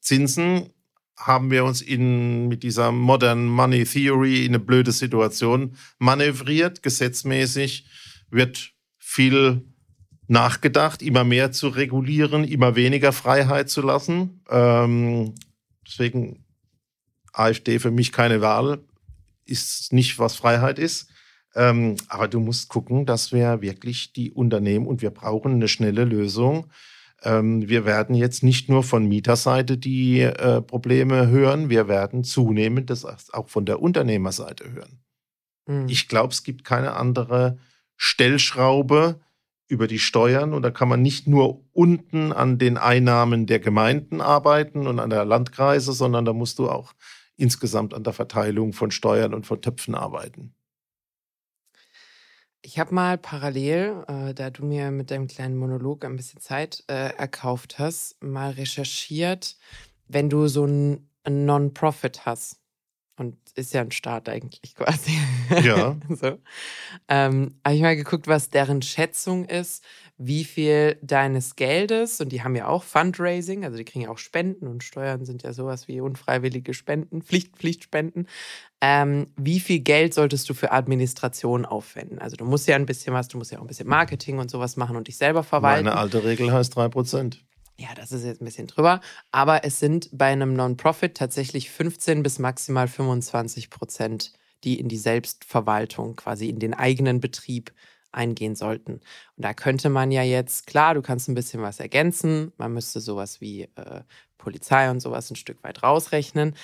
Speaker 2: Zinsen haben wir uns in, mit dieser Modern Money Theory in eine blöde Situation manövriert. Gesetzmäßig wird viel nachgedacht, immer mehr zu regulieren, immer weniger Freiheit zu lassen. Ähm, Deswegen AfD für mich keine Wahl, ist nicht, was Freiheit ist. Ähm, aber du musst gucken, dass wir wirklich die Unternehmen und wir brauchen eine schnelle Lösung. Ähm, wir werden jetzt nicht nur von Mieterseite die äh, Probleme hören, wir werden zunehmend das auch von der Unternehmerseite hören. Mhm. Ich glaube, es gibt keine andere Stellschraube, über die Steuern und da kann man nicht nur unten an den Einnahmen der Gemeinden arbeiten und an der Landkreise, sondern da musst du auch insgesamt an der Verteilung von Steuern und von Töpfen arbeiten.
Speaker 1: Ich habe mal parallel, äh, da du mir mit deinem kleinen Monolog ein bisschen Zeit äh, erkauft hast, mal recherchiert, wenn du so ein Non-Profit hast. Ist ja ein Staat eigentlich quasi.
Speaker 2: Ja.
Speaker 1: so. Ähm, habe ich mal geguckt, was deren Schätzung ist, wie viel deines Geldes, und die haben ja auch Fundraising, also die kriegen ja auch Spenden und Steuern sind ja sowas wie unfreiwillige Spenden, Pflicht, Pflichtspenden. Ähm, wie viel Geld solltest du für Administration aufwenden? Also du musst ja ein bisschen was, du musst ja auch ein bisschen Marketing und sowas machen und dich selber verwalten.
Speaker 2: Meine alte Regel heißt drei Prozent.
Speaker 1: Ja, das ist jetzt ein bisschen drüber. Aber es sind bei einem Non-Profit tatsächlich 15 bis maximal 25 Prozent, die in die Selbstverwaltung, quasi in den eigenen Betrieb eingehen sollten. Und da könnte man ja jetzt, klar, du kannst ein bisschen was ergänzen, man müsste sowas wie äh, Polizei und sowas ein Stück weit rausrechnen.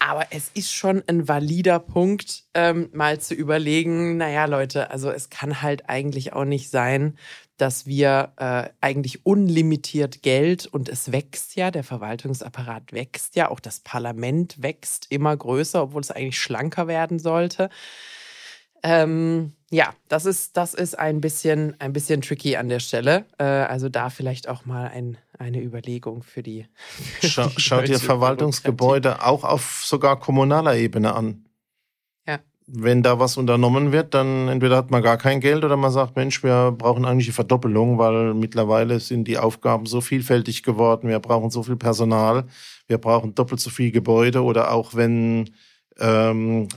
Speaker 1: Aber es ist schon ein valider Punkt, ähm, mal zu überlegen, naja, Leute, also es kann halt eigentlich auch nicht sein, dass wir äh, eigentlich unlimitiert Geld und es wächst ja, der Verwaltungsapparat wächst ja, auch das Parlament wächst immer größer, obwohl es eigentlich schlanker werden sollte. Ähm, ja, das ist, das ist ein bisschen, ein bisschen tricky an der Stelle. Äh, also da vielleicht auch mal ein, eine Überlegung für die.
Speaker 2: Für Schau, die schaut ihr Verwaltungsgebäude auch auf sogar kommunaler Ebene an. Wenn da was unternommen wird, dann entweder hat man gar kein Geld oder man sagt, Mensch, wir brauchen eigentlich eine Verdoppelung, weil mittlerweile sind die Aufgaben so vielfältig geworden, wir brauchen so viel Personal, wir brauchen doppelt so viel Gebäude oder auch wenn ähm,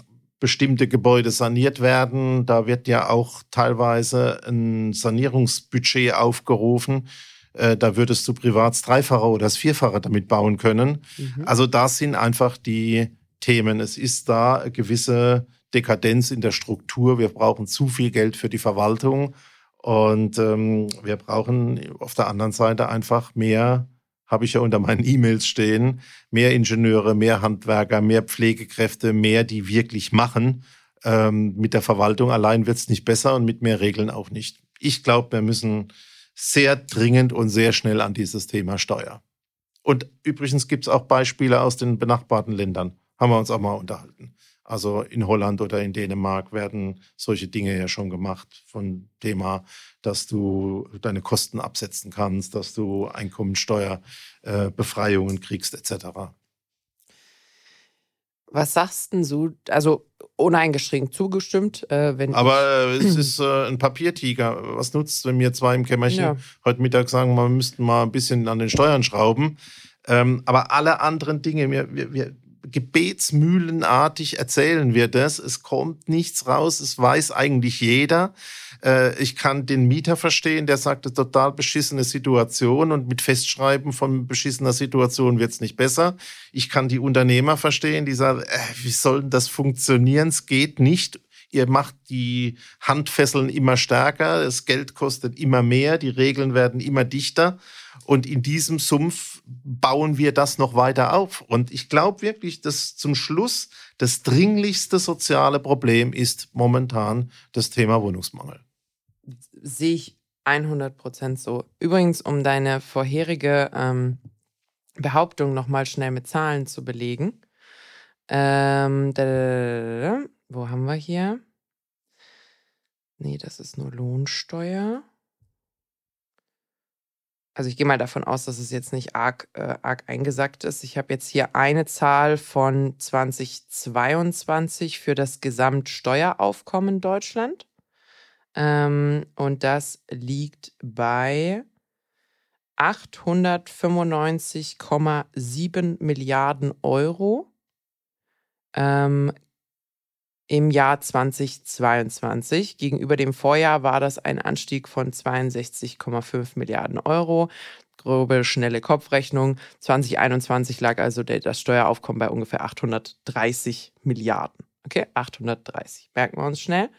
Speaker 2: bestimmte Gebäude saniert werden. Da wird ja auch teilweise ein Sanierungsbudget aufgerufen. Äh, da würdest du privat Dreifache oder das Vierfache damit bauen können. Mhm. Also da sind einfach die Themen. Es ist da eine gewisse Dekadenz in der Struktur. Wir brauchen zu viel Geld für die Verwaltung und ähm, wir brauchen auf der anderen Seite einfach mehr habe ich ja unter meinen E-Mails stehen, mehr Ingenieure, mehr Handwerker, mehr Pflegekräfte, mehr, die wirklich machen. Ähm, mit der Verwaltung allein wird es nicht besser und mit mehr Regeln auch nicht. Ich glaube, wir müssen sehr dringend und sehr schnell an dieses Thema Steuer. Und übrigens gibt es auch Beispiele aus den benachbarten Ländern. Haben wir uns auch mal unterhalten. Also in Holland oder in Dänemark werden solche Dinge ja schon gemacht von Thema, dass du deine Kosten absetzen kannst, dass du Einkommensteuerbefreiungen äh, kriegst etc.
Speaker 1: Was sagst denn du? Also uneingeschränkt zugestimmt. Äh, wenn
Speaker 2: Aber es ist äh, ein Papiertiger. Was nutzt, wenn wir zwei im Kämmerchen ja. heute Mittag sagen, wir müssten mal ein bisschen an den Steuern schrauben? Ähm, aber alle anderen Dinge, wir, wir, wir gebetsmühlenartig erzählen wir das. Es kommt nichts raus. Es weiß eigentlich jeder. Äh, ich kann den Mieter verstehen, der sagt, es total beschissene Situation und mit Festschreiben von beschissener Situation wird es nicht besser. Ich kann die Unternehmer verstehen, die sagen, äh, wie soll das funktionieren? Es geht nicht. Ihr macht die Handfesseln immer stärker, das Geld kostet immer mehr, die Regeln werden immer dichter. Und in diesem Sumpf bauen wir das noch weiter auf. Und ich glaube wirklich, dass zum Schluss das dringlichste soziale Problem ist momentan das Thema Wohnungsmangel.
Speaker 1: Sehe ich 100 Prozent so. Übrigens, um deine vorherige ähm, Behauptung nochmal schnell mit Zahlen zu belegen. Ähm, da, wo haben wir hier? Nee, das ist nur Lohnsteuer also ich gehe mal davon aus, dass es jetzt nicht arg, äh, arg eingesackt ist. Ich habe jetzt hier eine Zahl von 2022 für das Gesamtsteueraufkommen Deutschland. Ähm, und das liegt bei 895,7 Milliarden Euro. Ähm, im Jahr 2022. Gegenüber dem Vorjahr war das ein Anstieg von 62,5 Milliarden Euro. Grobe, schnelle Kopfrechnung. 2021 lag also das Steueraufkommen bei ungefähr 830 Milliarden. Okay, 830. Merken wir uns schnell.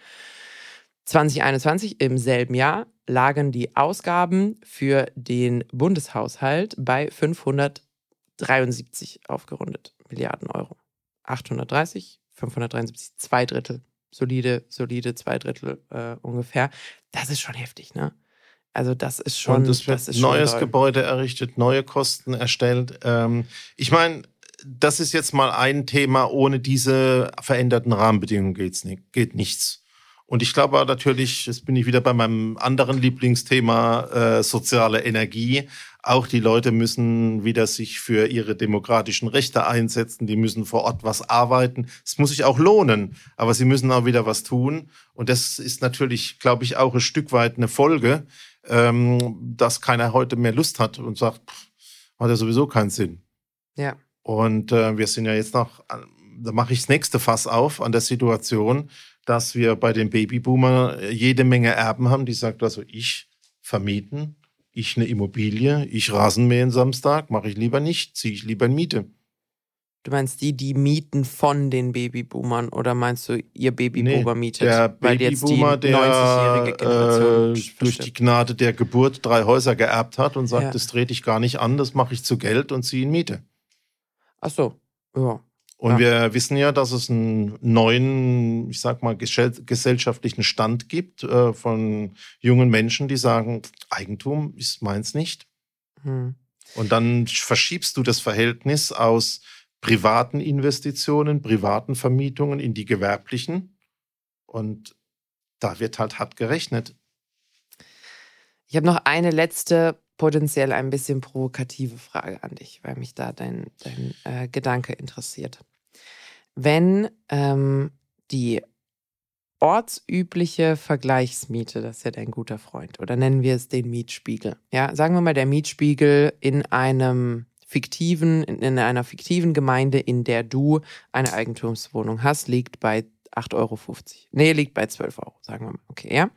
Speaker 1: 2021 im selben Jahr lagen die Ausgaben für den Bundeshaushalt bei 573 aufgerundet Milliarden Euro. 830 573, zwei Drittel. Solide, solide zwei Drittel äh, ungefähr. Das ist schon heftig, ne? Also das ist schon.
Speaker 2: Und es wird neues Gebäude errichtet, neue Kosten erstellt. Ähm, ich meine, das ist jetzt mal ein Thema. Ohne diese veränderten Rahmenbedingungen geht's nicht, geht nichts. Und ich glaube natürlich, jetzt bin ich wieder bei meinem anderen Lieblingsthema äh, soziale Energie. Auch die Leute müssen wieder sich für ihre demokratischen Rechte einsetzen. Die müssen vor Ort was arbeiten. Es muss sich auch lohnen, aber sie müssen auch wieder was tun. Und das ist natürlich, glaube ich, auch ein Stück weit eine Folge, ähm, dass keiner heute mehr Lust hat und sagt, pff, hat ja sowieso keinen Sinn.
Speaker 1: Ja.
Speaker 2: Und äh, wir sind ja jetzt noch, da mache ich das nächste Fass auf an der Situation, dass wir bei den Babyboomer jede Menge Erben haben, die sagt, also ich vermieten, ich eine Immobilie, ich Rasenmähen Samstag, mache ich lieber nicht, ziehe ich lieber in Miete.
Speaker 1: Du meinst die, die mieten von den Babyboomern oder meinst du, ihr Babyboomer nee, mietet?
Speaker 2: Der weil Babyboomer, jetzt die 90-jährige Generation äh, durch die Gnade der Geburt drei Häuser geerbt hat und sagt, ja. das drehe ich gar nicht an, das mache ich zu Geld und ziehe in Miete.
Speaker 1: Ach so, ja.
Speaker 2: Und ja. wir wissen ja, dass es einen neuen, ich sag mal, gesellschaftlichen Stand gibt äh, von jungen Menschen, die sagen, Eigentum ist meins nicht. Hm. Und dann verschiebst du das Verhältnis aus privaten Investitionen, privaten Vermietungen in die gewerblichen. Und da wird halt hart gerechnet.
Speaker 1: Ich habe noch eine letzte, potenziell ein bisschen provokative Frage an dich, weil mich da dein, dein äh, Gedanke interessiert. Wenn ähm, die ortsübliche Vergleichsmiete, das ist ja dein guter Freund, oder nennen wir es den Mietspiegel. Ja, sagen wir mal, der Mietspiegel in einem fiktiven, in einer fiktiven Gemeinde, in der du eine Eigentumswohnung hast, liegt bei 8,50 Euro. Nee, liegt bei 12 Euro, sagen wir mal. Okay, ja.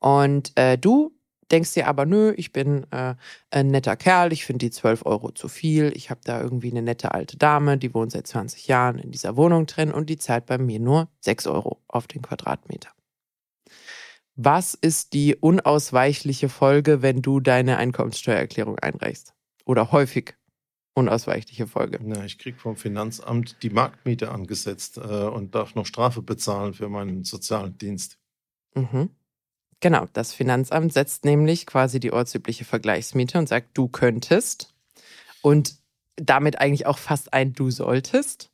Speaker 1: Und äh, du denkst dir aber, nö, ich bin äh, ein netter Kerl, ich finde die 12 Euro zu viel, ich habe da irgendwie eine nette alte Dame, die wohnt seit 20 Jahren in dieser Wohnung drin und die zahlt bei mir nur 6 Euro auf den Quadratmeter. Was ist die unausweichliche Folge, wenn du deine Einkommenssteuererklärung einreichst? Oder häufig unausweichliche Folge.
Speaker 2: Ja, ich kriege vom Finanzamt die Marktmiete angesetzt äh, und darf noch Strafe bezahlen für meinen sozialen Dienst.
Speaker 1: Mhm. Genau, das Finanzamt setzt nämlich quasi die ortsübliche Vergleichsmiete und sagt, du könntest und damit eigentlich auch fast ein Du solltest,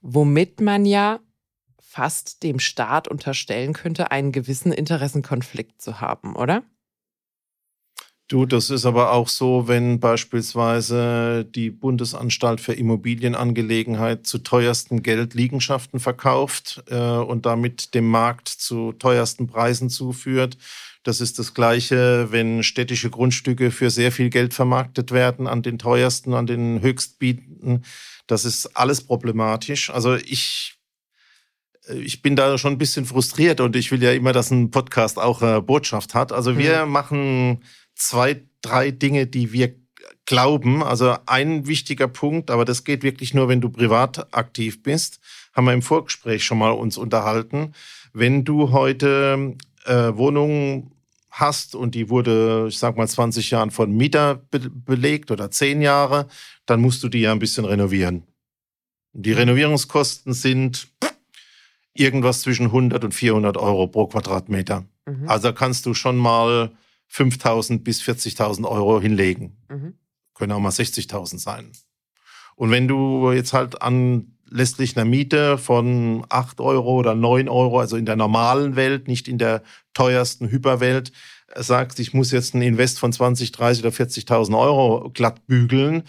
Speaker 1: womit man ja fast dem Staat unterstellen könnte, einen gewissen Interessenkonflikt zu haben, oder?
Speaker 2: Du, das ist aber auch so, wenn beispielsweise die Bundesanstalt für Immobilienangelegenheit zu teuersten Geld Liegenschaften verkauft äh, und damit dem Markt zu teuersten Preisen zuführt. Das ist das Gleiche, wenn städtische Grundstücke für sehr viel Geld vermarktet werden an den teuersten, an den höchstbieten. Das ist alles problematisch. Also ich ich bin da schon ein bisschen frustriert und ich will ja immer, dass ein Podcast auch äh, Botschaft hat. Also wir mhm. machen zwei, drei Dinge, die wir glauben. Also ein wichtiger Punkt, aber das geht wirklich nur, wenn du privat aktiv bist, haben wir im Vorgespräch schon mal uns unterhalten. Wenn du heute äh, Wohnungen hast und die wurde, ich sag mal, 20 Jahren von Mieter be belegt oder 10 Jahre, dann musst du die ja ein bisschen renovieren. Die Renovierungskosten sind irgendwas zwischen 100 und 400 Euro pro Quadratmeter. Mhm. Also kannst du schon mal 5.000 bis 40.000 Euro hinlegen. Mhm. Können auch mal 60.000 sein. Und wenn du jetzt halt anlässlich einer Miete von 8 Euro oder 9 Euro, also in der normalen Welt, nicht in der teuersten Hyperwelt, sagst, ich muss jetzt ein Invest von 20, 30 oder 40.000 Euro glatt bügeln,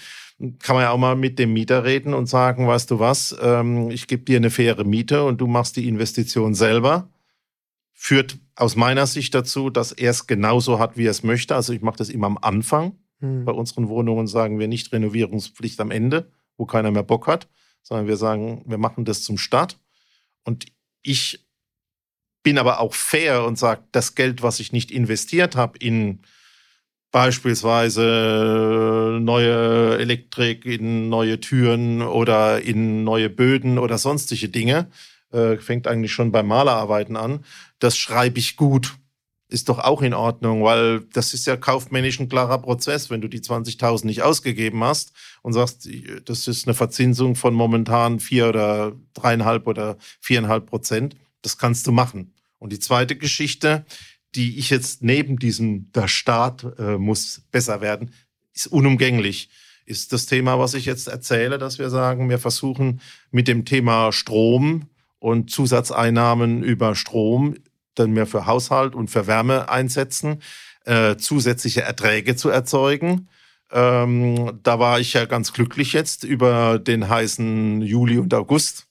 Speaker 2: kann man ja auch mal mit dem Mieter reden und sagen, weißt du was, ähm, ich gebe dir eine faire Miete und du machst die Investition selber führt aus meiner Sicht dazu, dass er es genauso hat, wie er es möchte. Also ich mache das immer am Anfang. Hm. Bei unseren Wohnungen sagen wir nicht Renovierungspflicht am Ende, wo keiner mehr Bock hat, sondern wir sagen, wir machen das zum Start. Und ich bin aber auch fair und sage, das Geld, was ich nicht investiert habe in beispielsweise neue Elektrik, in neue Türen oder in neue Böden oder sonstige Dinge, äh, fängt eigentlich schon beim Malerarbeiten an. Das schreibe ich gut. Ist doch auch in Ordnung, weil das ist ja kaufmännisch ein klarer Prozess. Wenn du die 20.000 nicht ausgegeben hast und sagst, das ist eine Verzinsung von momentan vier oder dreieinhalb oder viereinhalb Prozent, das kannst du machen. Und die zweite Geschichte, die ich jetzt neben diesem, der Staat äh, muss besser werden, ist unumgänglich ist das Thema, was ich jetzt erzähle, dass wir sagen, wir versuchen mit dem Thema Strom und Zusatzeinnahmen über Strom dann mehr für Haushalt und für Wärme einsetzen, äh, zusätzliche Erträge zu erzeugen. Ähm, da war ich ja ganz glücklich jetzt über den heißen Juli und August.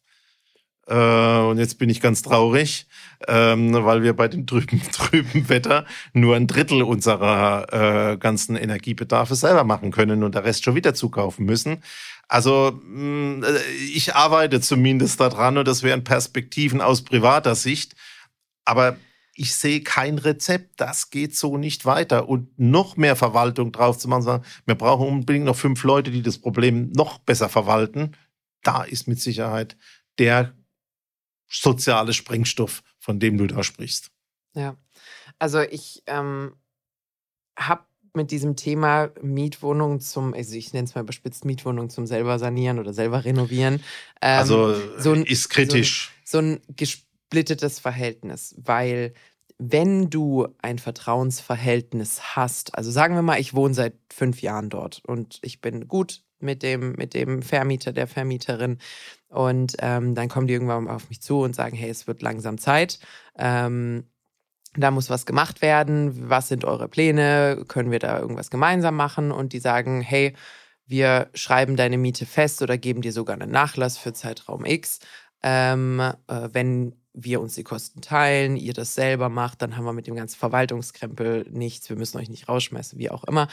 Speaker 2: Äh, und jetzt bin ich ganz traurig, ähm, weil wir bei dem trüben, trüben Wetter nur ein Drittel unserer äh, ganzen Energiebedarfe selber machen können und der Rest schon wieder zukaufen müssen. Also mm, äh, ich arbeite zumindest daran und das wären Perspektiven aus privater Sicht. Aber ich sehe kein Rezept, das geht so nicht weiter. Und noch mehr Verwaltung drauf zu machen, sagen, wir brauchen unbedingt noch fünf Leute, die das Problem noch besser verwalten. da ist mit Sicherheit der soziale Sprengstoff, von dem du da sprichst.
Speaker 1: Ja, also ich ähm, habe mit diesem Thema Mietwohnung zum, also ich nenne es mal überspitzt Mietwohnung zum selber sanieren oder selber renovieren.
Speaker 2: Ähm, also so ein, ist kritisch.
Speaker 1: So ein, so ein gesplittetes Verhältnis, weil wenn du ein Vertrauensverhältnis hast, also sagen wir mal, ich wohne seit fünf Jahren dort und ich bin gut mit dem, mit dem Vermieter, der Vermieterin. Und ähm, dann kommen die irgendwann auf mich zu und sagen, hey, es wird langsam Zeit. Ähm, da muss was gemacht werden. Was sind eure Pläne? Können wir da irgendwas gemeinsam machen? Und die sagen, hey, wir schreiben deine Miete fest oder geben dir sogar einen Nachlass für Zeitraum X. Ähm, äh, wenn wir uns die Kosten teilen, ihr das selber macht, dann haben wir mit dem ganzen Verwaltungskrempel nichts, wir müssen euch nicht rausschmeißen, wie auch immer.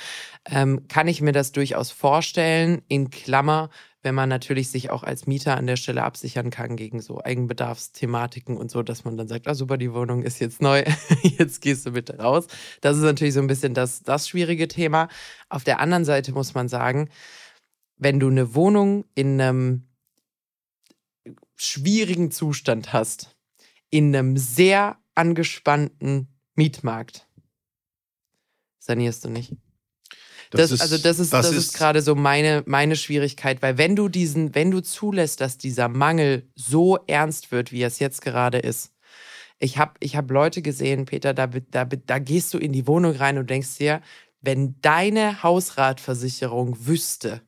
Speaker 1: Ähm, kann ich mir das durchaus vorstellen, in Klammer, wenn man natürlich sich auch als Mieter an der Stelle absichern kann gegen so Eigenbedarfsthematiken und so, dass man dann sagt, ah super, die Wohnung ist jetzt neu, jetzt gehst du bitte raus. Das ist natürlich so ein bisschen das, das schwierige Thema. Auf der anderen Seite muss man sagen, wenn du eine Wohnung in einem schwierigen Zustand hast, in einem sehr angespannten Mietmarkt. Sanierst du nicht? Das, das ist, also das ist, das, das ist, ist gerade so meine, meine Schwierigkeit, weil wenn du diesen, wenn du zulässt, dass dieser Mangel so ernst wird, wie es jetzt gerade ist, ich habe ich hab Leute gesehen, Peter, da, da, da gehst du in die Wohnung rein und denkst dir, wenn deine Hausratversicherung wüsste,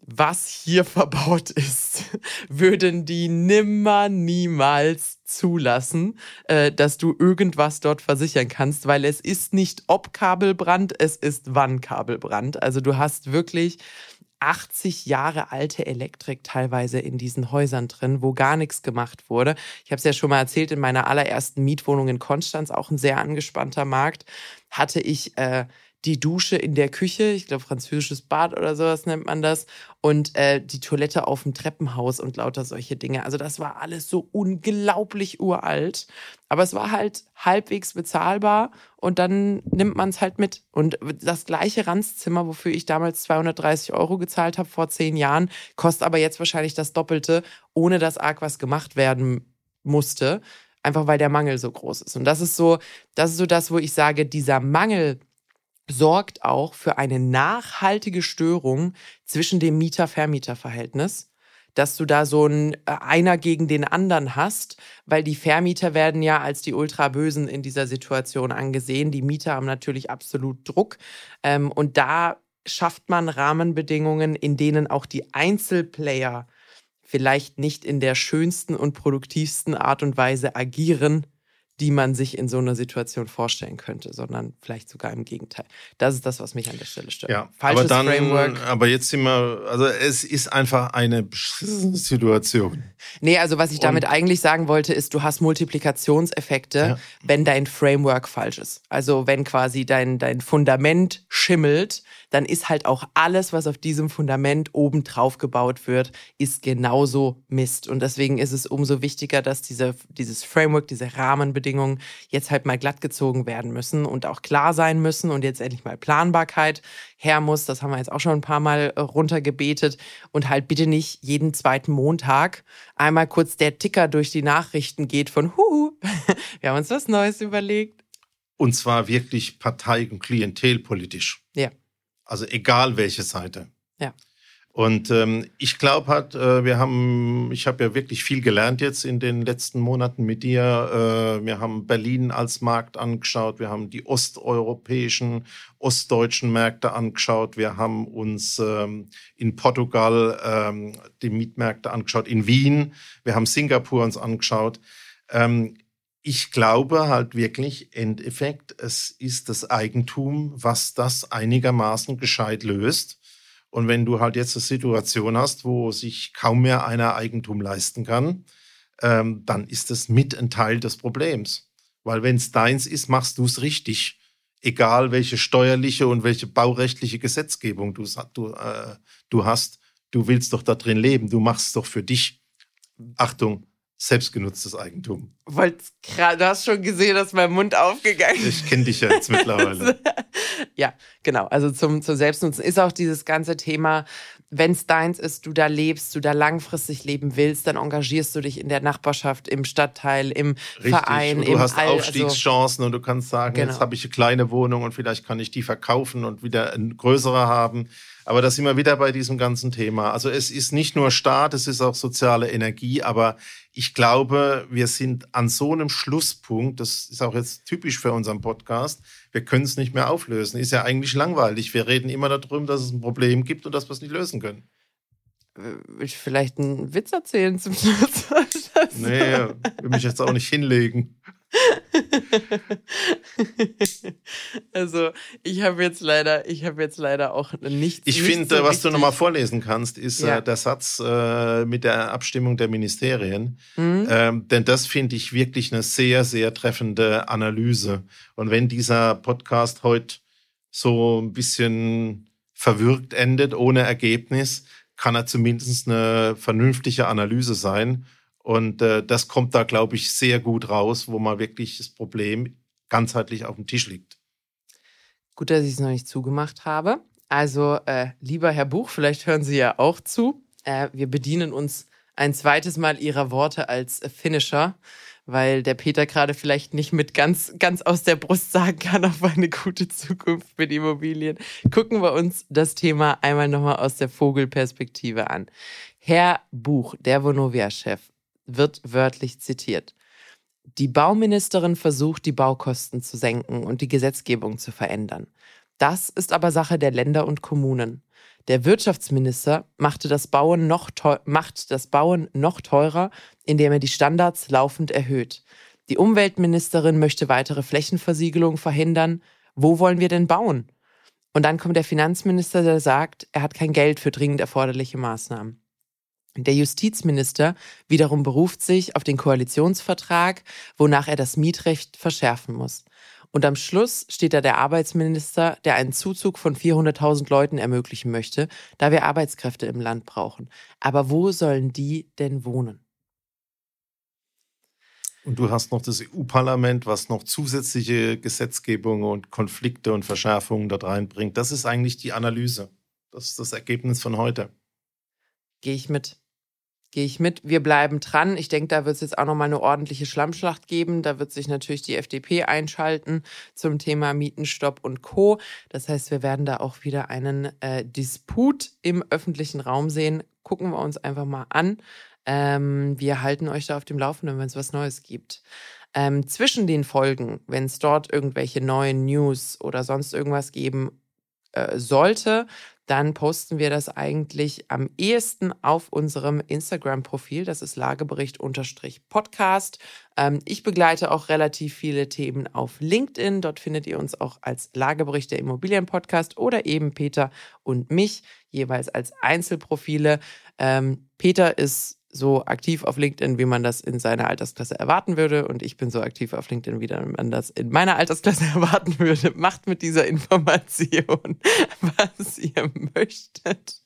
Speaker 1: was hier verbaut ist, würden die nimmer, niemals zulassen, äh, dass du irgendwas dort versichern kannst, weil es ist nicht ob Kabelbrand, es ist wann Kabelbrand. Also du hast wirklich 80 Jahre alte Elektrik teilweise in diesen Häusern drin, wo gar nichts gemacht wurde. Ich habe es ja schon mal erzählt, in meiner allerersten Mietwohnung in Konstanz, auch ein sehr angespannter Markt, hatte ich äh, die Dusche in der Küche, ich glaube französisches Bad oder sowas nennt man das, und äh, die Toilette auf dem Treppenhaus und lauter solche Dinge. Also das war alles so unglaublich uralt, aber es war halt halbwegs bezahlbar und dann nimmt man es halt mit. Und das gleiche Ranzzimmer, wofür ich damals 230 Euro gezahlt habe vor zehn Jahren, kostet aber jetzt wahrscheinlich das Doppelte, ohne dass arg was gemacht werden musste einfach weil der Mangel so groß ist. Und das ist so, das ist so das, wo ich sage, dieser Mangel sorgt auch für eine nachhaltige Störung zwischen dem Mieter-Vermieter-Verhältnis, dass du da so ein äh, einer gegen den anderen hast, weil die Vermieter werden ja als die Ultrabösen in dieser Situation angesehen. Die Mieter haben natürlich absolut Druck. Ähm, und da schafft man Rahmenbedingungen, in denen auch die Einzelplayer vielleicht nicht in der schönsten und produktivsten Art und Weise agieren, die man sich in so einer Situation vorstellen könnte, sondern vielleicht sogar im Gegenteil. Das ist das, was mich an der Stelle stört.
Speaker 2: Ja, Falsches aber dann, Framework. Aber jetzt sind wir, also es ist einfach eine Situation.
Speaker 1: Nee, also was ich damit Und, eigentlich sagen wollte, ist, du hast Multiplikationseffekte, ja. wenn dein Framework falsch ist. Also wenn quasi dein, dein Fundament schimmelt, dann ist halt auch alles, was auf diesem Fundament oben drauf gebaut wird, ist genauso Mist. Und deswegen ist es umso wichtiger, dass diese, dieses Framework, diese Rahmenbedingungen jetzt halt mal glatt gezogen werden müssen und auch klar sein müssen und jetzt endlich mal Planbarkeit her muss. Das haben wir jetzt auch schon ein paar Mal äh, runtergebetet. Und halt bitte nicht jeden zweiten Montag einmal kurz der Ticker durch die Nachrichten geht von Huhu, wir haben uns was Neues überlegt.
Speaker 2: Und zwar wirklich partei- und klientelpolitisch.
Speaker 1: Ja.
Speaker 2: Also egal welche Seite.
Speaker 1: Ja.
Speaker 2: Und ähm, ich glaube halt, äh, wir haben, ich habe ja wirklich viel gelernt jetzt in den letzten Monaten mit dir. Äh, wir haben Berlin als Markt angeschaut, wir haben die osteuropäischen, ostdeutschen Märkte angeschaut, wir haben uns ähm, in Portugal ähm, die Mietmärkte angeschaut, in Wien, wir haben Singapur uns angeschaut. Ähm, ich glaube halt wirklich, Endeffekt, es ist das Eigentum, was das einigermaßen gescheit löst. Und wenn du halt jetzt eine Situation hast, wo sich kaum mehr einer Eigentum leisten kann, ähm, dann ist das mit ein Teil des Problems. Weil wenn es deins ist, machst du es richtig. Egal welche steuerliche und welche baurechtliche Gesetzgebung du, äh, du hast, du willst doch da drin leben. Du machst es doch für dich. Achtung, selbstgenutztes Eigentum.
Speaker 1: du hast schon gesehen, dass mein Mund aufgegangen ist.
Speaker 2: Ich kenne dich ja jetzt mittlerweile.
Speaker 1: ja, genau. Also zum, zum Selbstnutzen ist auch dieses ganze Thema, wenn es deins ist, du da lebst, du da langfristig leben willst, dann engagierst du dich in der Nachbarschaft, im Stadtteil, im Richtig. Verein.
Speaker 2: Und du hast All, also Aufstiegschancen also, und du kannst sagen, genau. jetzt habe ich eine kleine Wohnung und vielleicht kann ich die verkaufen und wieder eine größere haben. Aber da sind wir wieder bei diesem ganzen Thema. Also es ist nicht nur Staat, es ist auch soziale Energie, aber ich glaube, wir sind an so einem Schlusspunkt, das ist auch jetzt typisch für unseren Podcast, wir können es nicht mehr auflösen. Ist ja eigentlich langweilig. Wir reden immer darum, dass es ein Problem gibt und dass wir es nicht lösen können.
Speaker 1: Will ich vielleicht einen Witz erzählen zum Schluss?
Speaker 2: nee, will mich jetzt auch nicht hinlegen.
Speaker 1: also ich habe jetzt leider, ich habe jetzt leider auch nichts.
Speaker 2: Ich finde, so was du nochmal vorlesen kannst, ist ja. äh, der Satz äh, mit der Abstimmung der Ministerien. Mhm. Ähm, denn das finde ich wirklich eine sehr, sehr treffende Analyse. Und wenn dieser Podcast heute so ein bisschen verwirkt endet, ohne Ergebnis, kann er zumindest eine vernünftige Analyse sein. Und äh, das kommt da, glaube ich, sehr gut raus, wo mal wirklich das Problem ganzheitlich auf dem Tisch liegt.
Speaker 1: Gut, dass ich es noch nicht zugemacht habe. Also, äh, lieber Herr Buch, vielleicht hören Sie ja auch zu. Äh, wir bedienen uns ein zweites Mal Ihrer Worte als Finisher, weil der Peter gerade vielleicht nicht mit ganz, ganz aus der Brust sagen kann auf eine gute Zukunft mit Immobilien. Gucken wir uns das Thema einmal nochmal aus der Vogelperspektive an. Herr Buch, der Vonovia-Chef, wird wörtlich zitiert. Die Bauministerin versucht, die Baukosten zu senken und die Gesetzgebung zu verändern. Das ist aber Sache der Länder und Kommunen. Der Wirtschaftsminister machte das Bauen noch macht das Bauen noch teurer, indem er die Standards laufend erhöht. Die Umweltministerin möchte weitere Flächenversiegelung verhindern. Wo wollen wir denn bauen? Und dann kommt der Finanzminister, der sagt, er hat kein Geld für dringend erforderliche Maßnahmen. Der Justizminister wiederum beruft sich auf den Koalitionsvertrag, wonach er das Mietrecht verschärfen muss. Und am Schluss steht da der Arbeitsminister, der einen Zuzug von 400.000 Leuten ermöglichen möchte, da wir Arbeitskräfte im Land brauchen. Aber wo sollen die denn wohnen?
Speaker 2: Und du hast noch das EU-Parlament, was noch zusätzliche Gesetzgebung und Konflikte und Verschärfungen dort reinbringt. Das ist eigentlich die Analyse. Das ist das Ergebnis von heute.
Speaker 1: Gehe ich mit gehe ich mit. Wir bleiben dran. Ich denke, da wird es jetzt auch nochmal eine ordentliche Schlammschlacht geben. Da wird sich natürlich die FDP einschalten zum Thema Mietenstopp und Co. Das heißt, wir werden da auch wieder einen äh, Disput im öffentlichen Raum sehen. Gucken wir uns einfach mal an. Ähm, wir halten euch da auf dem Laufenden, wenn es was Neues gibt. Ähm, zwischen den Folgen, wenn es dort irgendwelche neuen News oder sonst irgendwas geben äh, sollte, dann posten wir das eigentlich am ehesten auf unserem Instagram-Profil. Das ist Lagebericht-Podcast. Ähm, ich begleite auch relativ viele Themen auf LinkedIn. Dort findet ihr uns auch als Lagebericht der Immobilien-Podcast oder eben Peter und mich jeweils als Einzelprofile. Ähm, Peter ist so aktiv auf LinkedIn, wie man das in seiner Altersklasse erwarten würde. Und ich bin so aktiv auf LinkedIn, wie man das in meiner Altersklasse erwarten würde. Macht mit dieser Information, was ihr möchtet.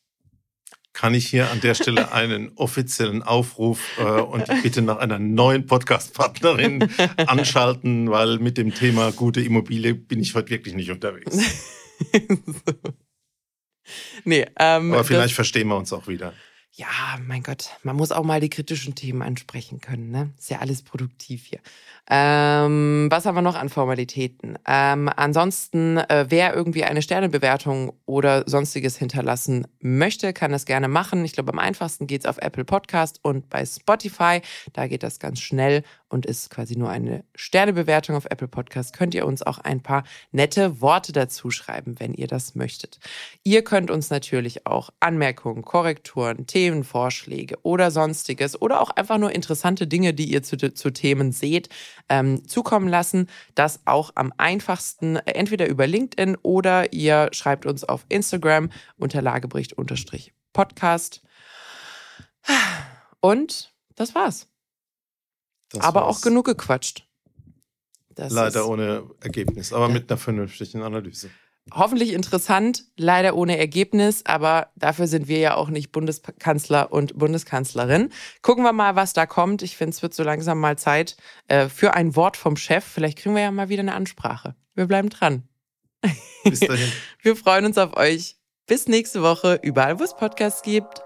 Speaker 2: Kann ich hier an der Stelle einen offiziellen Aufruf äh, und bitte nach einer neuen Podcast-Partnerin anschalten, weil mit dem Thema gute Immobilie bin ich heute wirklich nicht unterwegs. so.
Speaker 1: Nee, ähm,
Speaker 2: Aber vielleicht verstehen wir uns auch wieder
Speaker 1: ja, mein Gott, man muss auch mal die kritischen Themen ansprechen können. Ne? Ist ja alles produktiv hier. Ähm, was haben wir noch an Formalitäten? Ähm, ansonsten, äh, wer irgendwie eine Sternebewertung oder sonstiges hinterlassen möchte, kann das gerne machen. Ich glaube, am einfachsten geht's auf Apple Podcast und bei Spotify. Da geht das ganz schnell und ist quasi nur eine Sternebewertung auf Apple Podcast. Könnt ihr uns auch ein paar nette Worte dazu schreiben, wenn ihr das möchtet. Ihr könnt uns natürlich auch Anmerkungen, Korrekturen, Themenvorschläge oder sonstiges oder auch einfach nur interessante Dinge, die ihr zu, zu Themen seht, ähm, zukommen lassen. Das auch am einfachsten äh, entweder über LinkedIn oder ihr schreibt uns auf Instagram unter Lagebericht-Podcast. Und das war's. Das aber war's. auch genug gequatscht.
Speaker 2: Das Leider ohne Ergebnis, aber mit einer vernünftigen Analyse
Speaker 1: hoffentlich interessant, leider ohne Ergebnis, aber dafür sind wir ja auch nicht Bundeskanzler und Bundeskanzlerin. Gucken wir mal, was da kommt. Ich finde, es wird so langsam mal Zeit äh, für ein Wort vom Chef. Vielleicht kriegen wir ja mal wieder eine Ansprache. Wir bleiben dran. Bis dahin. wir freuen uns auf euch. Bis nächste Woche, überall wo es Podcasts gibt.